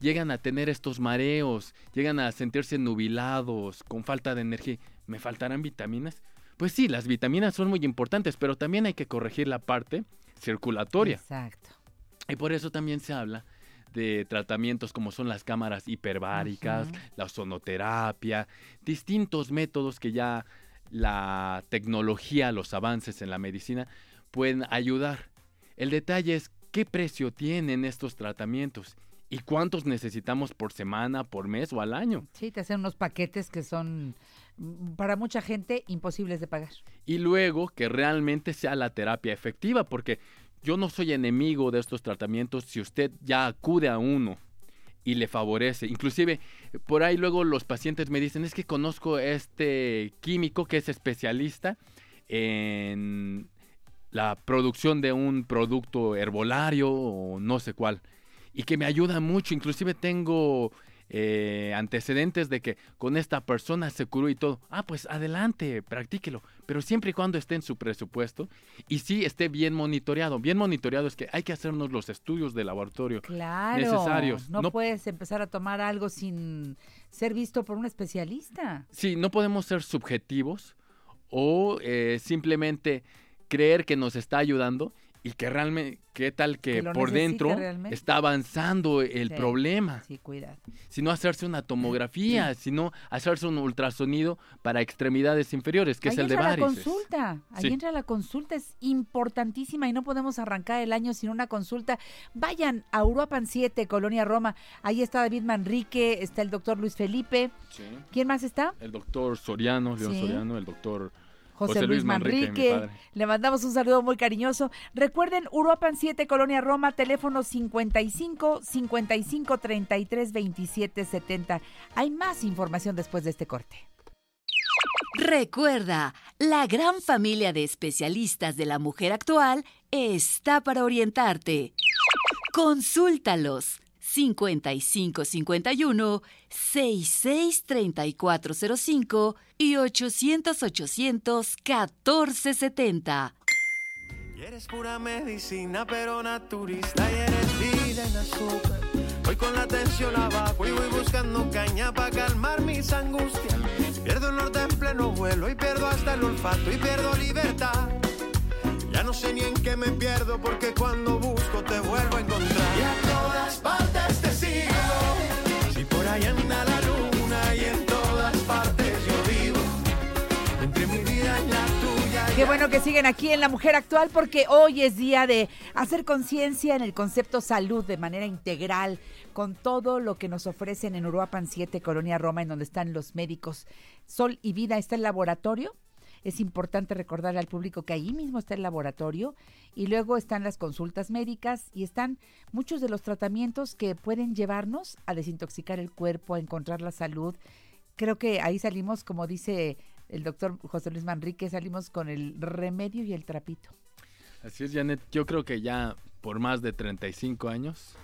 llegan a tener estos mareos, llegan a sentirse nubilados, con falta de energía. ¿Me faltarán vitaminas? Pues sí, las vitaminas son muy importantes, pero también hay que corregir la parte circulatoria. Exacto. Y por eso también se habla de tratamientos como son las cámaras hiperbáricas, la sonoterapia, distintos métodos que ya la tecnología, los avances en la medicina pueden ayudar. El detalle es qué precio tienen estos tratamientos y cuántos necesitamos por semana, por mes o al año. Sí, te hacen unos paquetes que son mm, para mucha gente imposibles de pagar. y luego que realmente sea la terapia efectiva, porque yo no soy enemigo de estos tratamientos si usted ya acude a uno y le favorece. Inclusive, por ahí luego los pacientes me dicen, es que conozco a este químico que es especialista en la producción de un producto herbolario o no sé cuál, y que me ayuda mucho. Inclusive tengo eh, antecedentes de que con esta persona se curó y todo. Ah, pues adelante, practíquelo, pero siempre y cuando esté en su presupuesto y sí esté bien monitoreado. Bien monitoreado es que hay que hacernos los estudios de laboratorio Claro. necesarios. No, No- puedes empezar a tomar algo sin ser visto por un especialista. Sí, no podemos ser subjetivos o eh, simplemente creer que nos está ayudando y que realmente, ¿qué tal que, por dentro realmente. está avanzando el Sí, problema? Sí, cuidado. Sino hacerse una tomografía, sino hacerse un ultrasonido para extremidades inferiores, que Ahí es el de entra la varices. consulta, ahí Sí. entra la consulta, es importantísima y no podemos arrancar el año sin una consulta. Vayan a Uruapan 7, Colonia Roma, ahí está David Manrique, está el doctor Luis Felipe. Sí. ¿Quién más está? El doctor Soriano, León Sí. Soriano, el doctor José, Luis Manrique. Le mandamos un saludo muy cariñoso. Recuerden, Uruapan 7, Colonia Roma, teléfono 55 55 33 27 70. Hay más información después de este corte. Recuerda, la gran familia de especialistas de la mujer actual está para orientarte. Consúltalos 5551 663405 y 800 800 1470. Y eres pura medicina, pero naturista. Y eres vida en azúcar. Voy con la tensión abajo y voy buscando caña para calmar mis angustias. Pierdo el norte en pleno vuelo y pierdo hasta el olfato y pierdo libertad. Ya no sé ni en qué me pierdo porque cuando busco te vuelvo a encontrar. Y a todas partes Qué bueno que siguen aquí en La Mujer Actual porque hoy es día de hacer conciencia en el concepto salud de manera integral con todo lo que nos ofrecen en Uruapan 7, Colonia Roma, en donde están los médicos. Sol y Vida está el laboratorio. Es importante recordarle al público que ahí mismo está el laboratorio y luego están las consultas médicas y están muchos de los tratamientos que pueden llevarnos a desintoxicar el cuerpo, a encontrar la salud. Creo que ahí salimos, como dice el doctor José Luis Manrique, salimos con el remedio y el trapito. Así es, Janet. Yo creo que ya por más de 35 años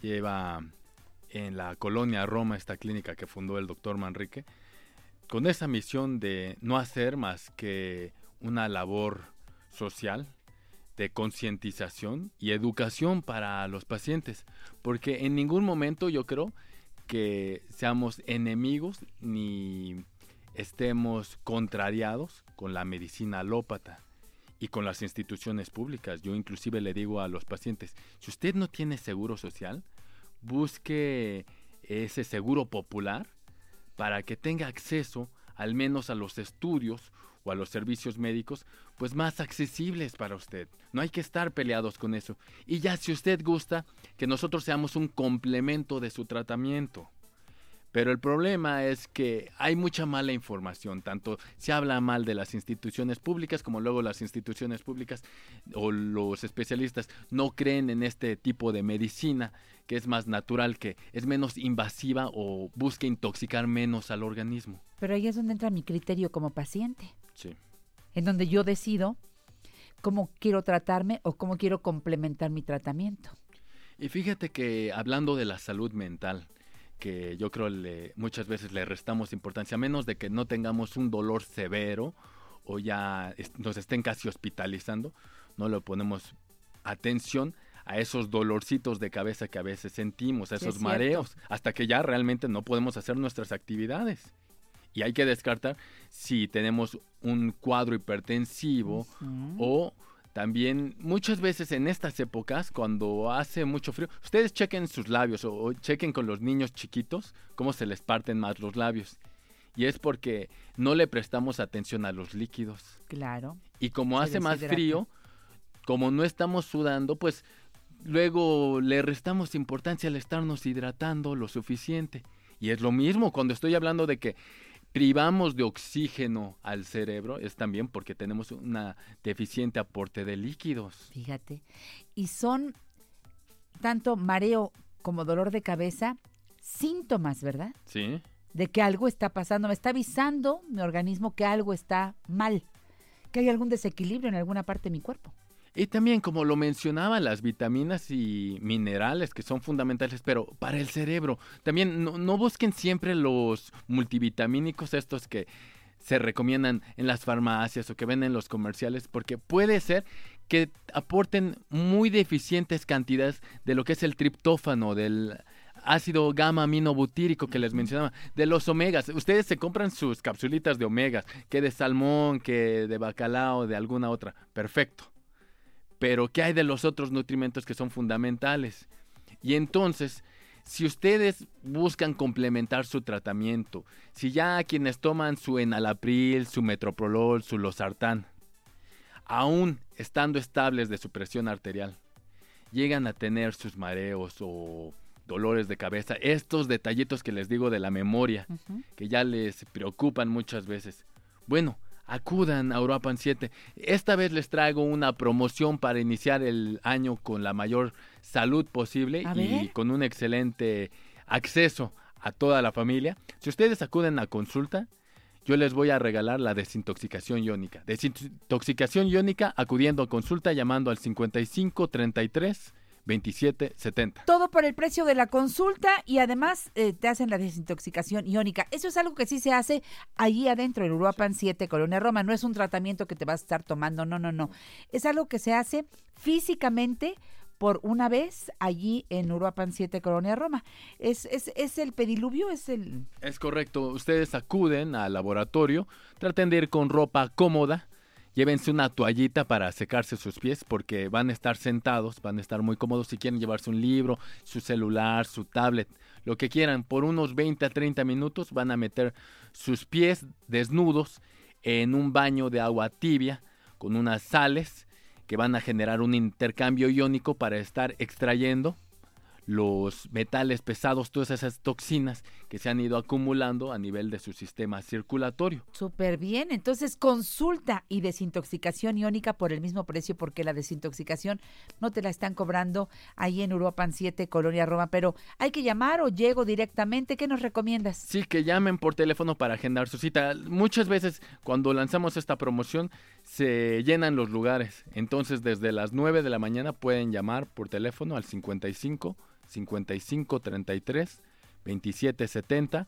lleva en la colonia Roma esta clínica que fundó el doctor Manrique, con esa misión de no hacer más que una labor social de concientización y educación para los pacientes, porque en ningún momento yo creo que seamos enemigos ni estemos contrariados con la medicina alópata y con las instituciones públicas. Yo inclusive le digo a los pacientes, si usted no tiene seguro social, busque ese seguro popular para que tenga acceso al menos a los estudios o a los servicios médicos, pues más accesibles para usted. No hay que estar peleados con eso. Y ya si usted gusta, que nosotros seamos un complemento de su tratamiento. Pero el problema es que hay mucha mala información, tanto se habla mal de las instituciones públicas como luego las instituciones públicas o los especialistas no creen en este tipo de medicina que es más natural, que es menos invasiva o busca intoxicar menos al organismo. Pero ahí es donde entra mi criterio como paciente, Sí. en donde yo decido cómo quiero tratarme o cómo quiero complementar mi tratamiento. Y fíjate que hablando de la salud mental, que yo creo le, muchas veces le restamos importancia, a menos de que no tengamos un dolor severo o ya nos estén casi hospitalizando, no le ponemos atención a esos dolorcitos de cabeza que a veces sentimos, a esos es mareos, hasta que ya realmente no podemos hacer nuestras actividades. Y hay que descartar si tenemos un cuadro hipertensivo o también muchas veces en estas épocas, cuando hace mucho frío, ustedes chequen sus labios o, o chequen con los niños chiquitos cómo se les parten más los labios. Y es porque no le prestamos atención a los líquidos. Claro. Y como Se hace más frío, como no estamos sudando, pues luego le restamos importancia al estarnos hidratando lo suficiente. Y es lo mismo cuando estoy hablando de que privamos de oxígeno al cerebro, es también porque tenemos una deficiente aporte de líquidos. Fíjate. Y son tanto mareo como dolor de cabeza síntomas, ¿verdad? Sí. De que algo está pasando. Me está avisando mi organismo que algo está mal, que hay algún desequilibrio en alguna parte de mi cuerpo. Y también, como lo mencionaba, las vitaminas y minerales que son fundamentales, pero para el cerebro. También no, no busquen siempre los multivitamínicos estos que se recomiendan en las farmacias o que venden en los comerciales, porque puede ser que aporten muy deficientes cantidades de lo que es el triptófano, del ácido gamma aminobutírico que les mencionaba, de los omegas. Ustedes se compran sus capsulitas de omegas, que de salmón, que de bacalao, de alguna otra. Perfecto pero ¿qué hay de los otros nutrimentos que son fundamentales? Y entonces, si ustedes buscan complementar su tratamiento, si ya quienes toman su enalapril, su metoprolol, su losartán, aún estando estables de su presión arterial, llegan a tener sus mareos o dolores de cabeza, estos detallitos que les digo de la memoria, que ya les preocupan muchas veces. Bueno, acudan a Uruapan 7. Esta vez les traigo una promoción para iniciar el año con la mayor salud posible y con un excelente acceso a toda la familia. Si ustedes acuden a consulta, yo les voy a regalar la desintoxicación iónica. Desintoxicación iónica acudiendo a consulta llamando al 55 33 27 70. Todo por el precio de la consulta y además eh, te hacen la desintoxicación iónica. Eso es algo que sí se hace allí adentro en Uruapan 7, Colonia Roma. No es un tratamiento que te vas a estar tomando, no, no, no. Es algo que se hace físicamente por una vez allí en Uruapan 7, Colonia Roma. Es, es, es el pediluvio, es el... Es correcto, ustedes acuden al laboratorio, traten de ir con ropa cómoda, llévense una toallita para secarse sus pies porque van a estar sentados, van a estar muy cómodos si quieren llevarse un libro, su celular, su tablet, lo que quieran, por unos 20 a 30 minutos van a meter sus pies desnudos en un baño de agua tibia con unas sales que van a generar un intercambio iónico para estar extrayendo los metales pesados, todas esas toxinas que se han ido acumulando a nivel de su sistema circulatorio. Súper bien, entonces consulta y desintoxicación iónica por el mismo precio porque la desintoxicación no te la están cobrando ahí en Uruapan 7, Colonia Roma, pero hay que llamar o llego directamente, ¿qué nos recomiendas? Sí, que llamen por teléfono para agendar su cita. Muchas veces cuando lanzamos esta promoción se llenan los lugares. Entonces desde las 9 de la mañana pueden llamar por teléfono al 55 55 33 27 70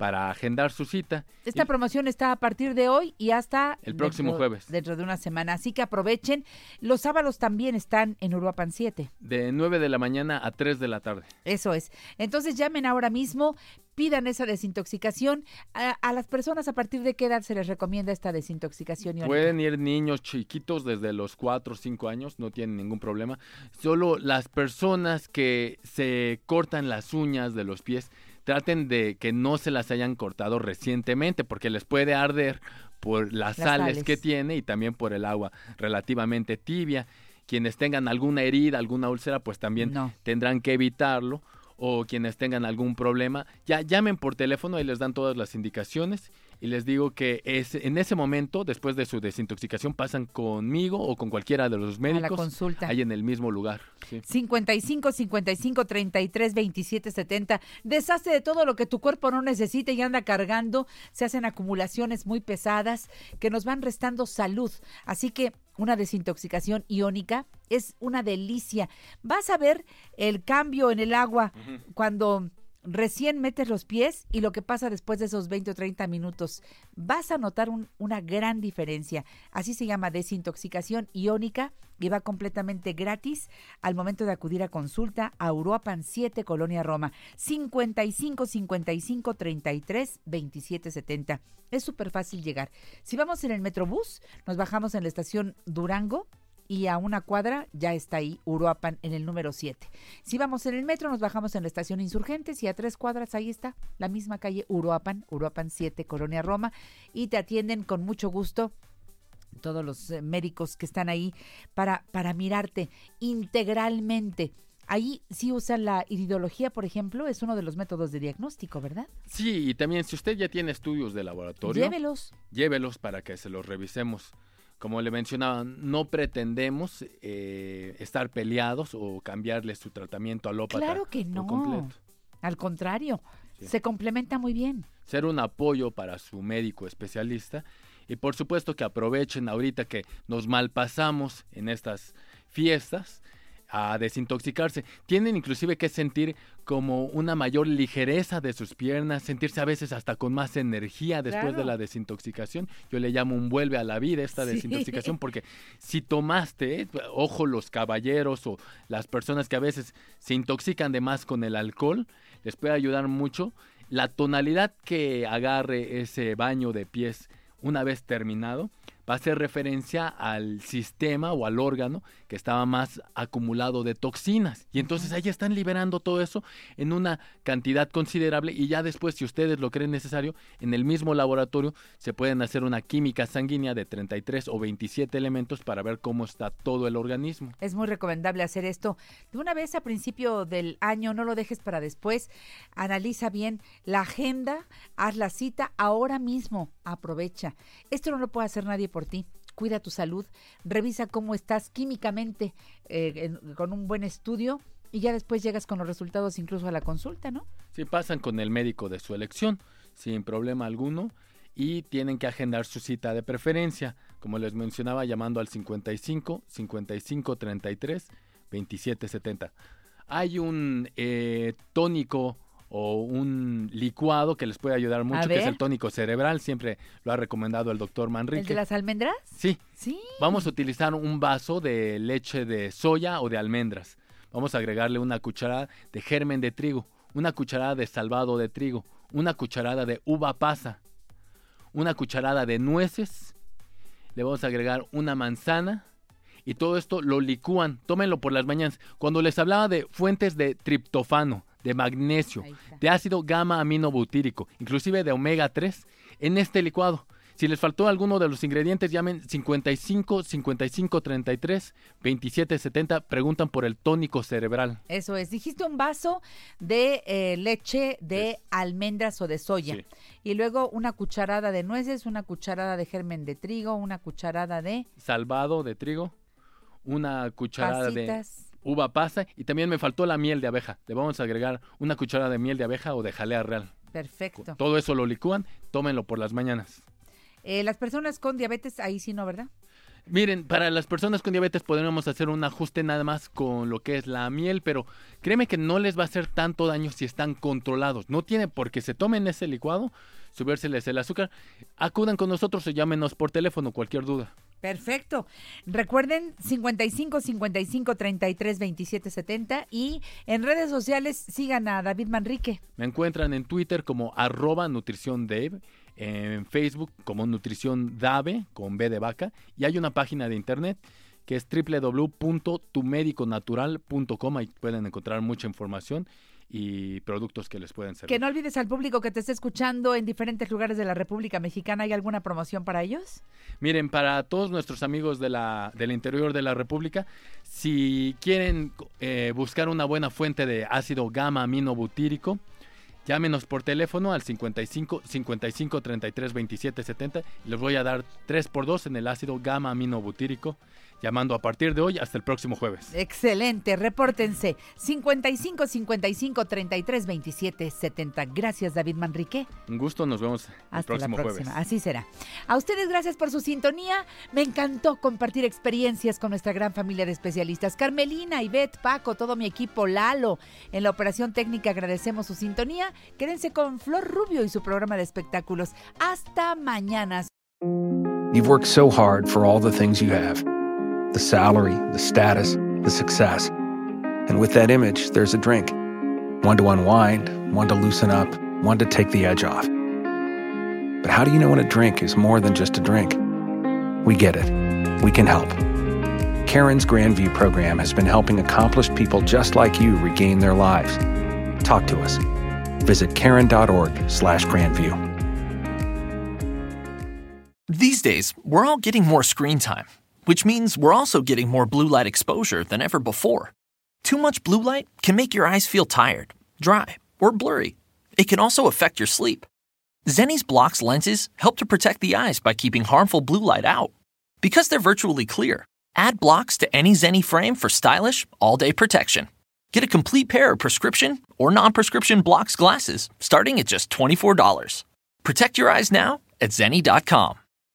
para agendar su cita. Esta promoción está a partir de hoy y hasta El próximo dentro- jueves. Dentro de una semana, así que aprovechen. Los sábados también están en Uruapan 7. De 9 de la mañana a 3 de la tarde. Eso es. Entonces llamen ahora mismo, pidan esa desintoxicación. A, a las personas a partir de qué edad se les recomienda esta desintoxicación iónica? Pueden ir niños chiquitos desde los 4 o 5 años, no tienen ningún problema. Solo las personas que se cortan las uñas de los pies, traten de que no se las hayan cortado recientemente, porque les puede arder por las, Las sales, sales. que tiene y también por el agua relativamente tibia. Quienes tengan alguna herida, alguna úlcera, pues también tendrán que evitarlo. O quienes tengan algún problema, ya llamen por teléfono y les dan todas las indicaciones. Y les digo que es, en ese momento, después de su desintoxicación, pasan conmigo o con cualquiera de los médicos. consulta. Ahí en el mismo lugar. sí. 55 55 33 27 70. Deshace de todo lo que tu cuerpo no necesita y anda cargando. Se hacen acumulaciones muy pesadas que nos van restando salud. Así que una desintoxicación iónica. Es una delicia. Vas a ver el cambio en el agua cuando recién metes los pies y lo que pasa después de esos 20 o 30 minutos. Vas a notar un- una gran diferencia. Así se llama desintoxicación iónica y va completamente gratis al momento de acudir a consulta a Uruapan 7, Colonia Roma. 55 55 33 27 70. Es súper fácil llegar. Si vamos en el Metrobús, nos bajamos en la estación Durango y a una cuadra ya está ahí Uruapan en el número 7. Si vamos en el metro, nos bajamos en la estación Insurgentes y a tres cuadras ahí está la misma calle Uruapan, Uruapan 7, Colonia Roma, y te atienden con mucho gusto todos los eh, médicos que están ahí para, para mirarte integralmente. Ahí sí usan la iridología, por ejemplo, es uno de los métodos de diagnóstico, ¿verdad? Sí, y también si usted ya tiene estudios de laboratorio, Llévelos. llévelos para que se los revisemos. Como le mencionaba, no pretendemos eh, estar peleados o cambiarle su tratamiento alópata. Claro que por no. completo. Al contrario, Sí. se complementa muy bien. Ser un apoyo para su médico especialista. Y por supuesto que aprovechen ahorita que nos malpasamos en estas fiestas a desintoxicarse. Tienen inclusive que sentir como una mayor ligereza de sus piernas, sentirse a veces hasta con más energía después de la desintoxicación. Yo le llamo un vuelve a la vida esta Sí. desintoxicación [LAUGHS] porque si tomaste, ojo los caballeros o las personas que a veces se intoxican de más con el alcohol, les puede ayudar mucho. La tonalidad que agarre ese baño de pies una vez terminado va a hacer referencia al sistema o al órgano que estaba más acumulado de toxinas. Y entonces ahí están liberando todo eso en una cantidad considerable y ya después, si ustedes lo creen necesario, en el mismo laboratorio se pueden hacer una química sanguínea de 33 o 27 elementos para ver cómo está todo el organismo. Es muy recomendable hacer esto de una vez a principio del año, no lo dejes para después. Analiza bien la agenda, haz la cita ahora mismo, aprovecha. Esto no lo puede hacer nadie por ti. Cuida tu salud, revisa cómo estás químicamente eh, con un buen estudio y ya después llegas con los resultados incluso a la consulta, ¿no? Si pasan con el médico de su elección, sin problema alguno, y tienen que agendar su cita de preferencia, como les mencionaba, llamando al 55 55 33 27 70. Hay un eh, tónico o un licuado que les puede ayudar mucho, que es el tónico cerebral, siempre lo ha recomendado el doctor Manrique. ¿El de las almendras? Sí. Sí. Vamos a utilizar un vaso de leche de soya o de almendras. Vamos a agregarle una cucharada de germen de trigo, una cucharada de salvado de trigo, una cucharada de uva pasa, una cucharada de nueces, le vamos a agregar una manzana y todo esto lo licúan. Tómenlo por las mañanas. Cuando les hablaba de fuentes de triptofano, de magnesio, de ácido gamma aminobutírico, inclusive de omega 3, en este licuado. Si les faltó alguno de los ingredientes, llamen 55 55 33 27 70, preguntan por el tónico cerebral. Eso es. Dijiste un vaso de eh, leche de almendras o de soya. Sí. Y luego una cucharada de nueces, una cucharada de germen de trigo, una cucharada de... Salvado de trigo, una cucharada Pasitas. de uva pasa y también me faltó la miel de abeja. Le vamos a agregar una cucharada de miel de abeja o de jalea real. Perfecto. Todo eso lo licúan, tómenlo por las mañanas. Eh, las personas con diabetes, ahí sí no, ¿verdad? Miren, para las personas con diabetes podríamos hacer un ajuste nada más con lo que es la miel, pero créeme que no les va a hacer tanto daño si están controlados. No tiene por qué se tomen ese licuado, subérseles el azúcar. Acudan con nosotros o llámenos por teléfono, cualquier duda. Perfecto. Recuerden 55 55 33 27 70 y en redes sociales sigan a David Manrique. Me encuentran en Twitter como arroba nutrición Dave, en Facebook como nutrición Dave con B de vaca y hay una página de internet que es www.tumediconatural.com ahí pueden encontrar mucha información y productos que les pueden servir. Que no olvides al público que te está escuchando en diferentes lugares de la República Mexicana. ¿Hay alguna promoción para ellos? Miren, para todos nuestros amigos de la, del interior de la República, si quieren eh, buscar una buena fuente de ácido gamma aminobutírico, llámenos por teléfono al 55 55 33 27 70 y les voy a dar 3 por 2 en el ácido gamma aminobutírico. Llamando a partir de hoy hasta el próximo jueves. Excelente, repórtense 55 55 33 27 70. Gracias, David Manrique. Un gusto, nos vemos el Hasta próximo la próxima, jueves. así será. A ustedes gracias por su sintonía. Me encantó compartir experiencias con nuestra gran familia de especialistas. Carmelina, Ivette, Paco, todo mi equipo, Lalo. En la operación técnica agradecemos su sintonía. Quédense con Flor Rubio y su programa de espectáculos. Hasta mañana. You've worked so hard for all the things you have the salary, the status, the success. And with that image, there's a drink. One to unwind, one to loosen up, one to take the edge off. But how do you know when a drink is more than just a drink? We get it. We can help. Karen's Grandview program has been helping accomplished people just like you regain their lives. Talk to us. Visit karen.org slash grandview. These days, we're all getting more screen time, which means we're also getting more blue light exposure than ever before. Too much blue light can make your eyes feel tired, dry, or blurry. It can also affect your sleep. Zenni's Blocks lenses help to protect the eyes by keeping harmful blue light out. Because they're virtually clear, add blocks to any Zenni frame for stylish, all day protection. Get a complete pair of prescription or non prescription blocks glasses starting at just $24. Protect your eyes now at zenni.com.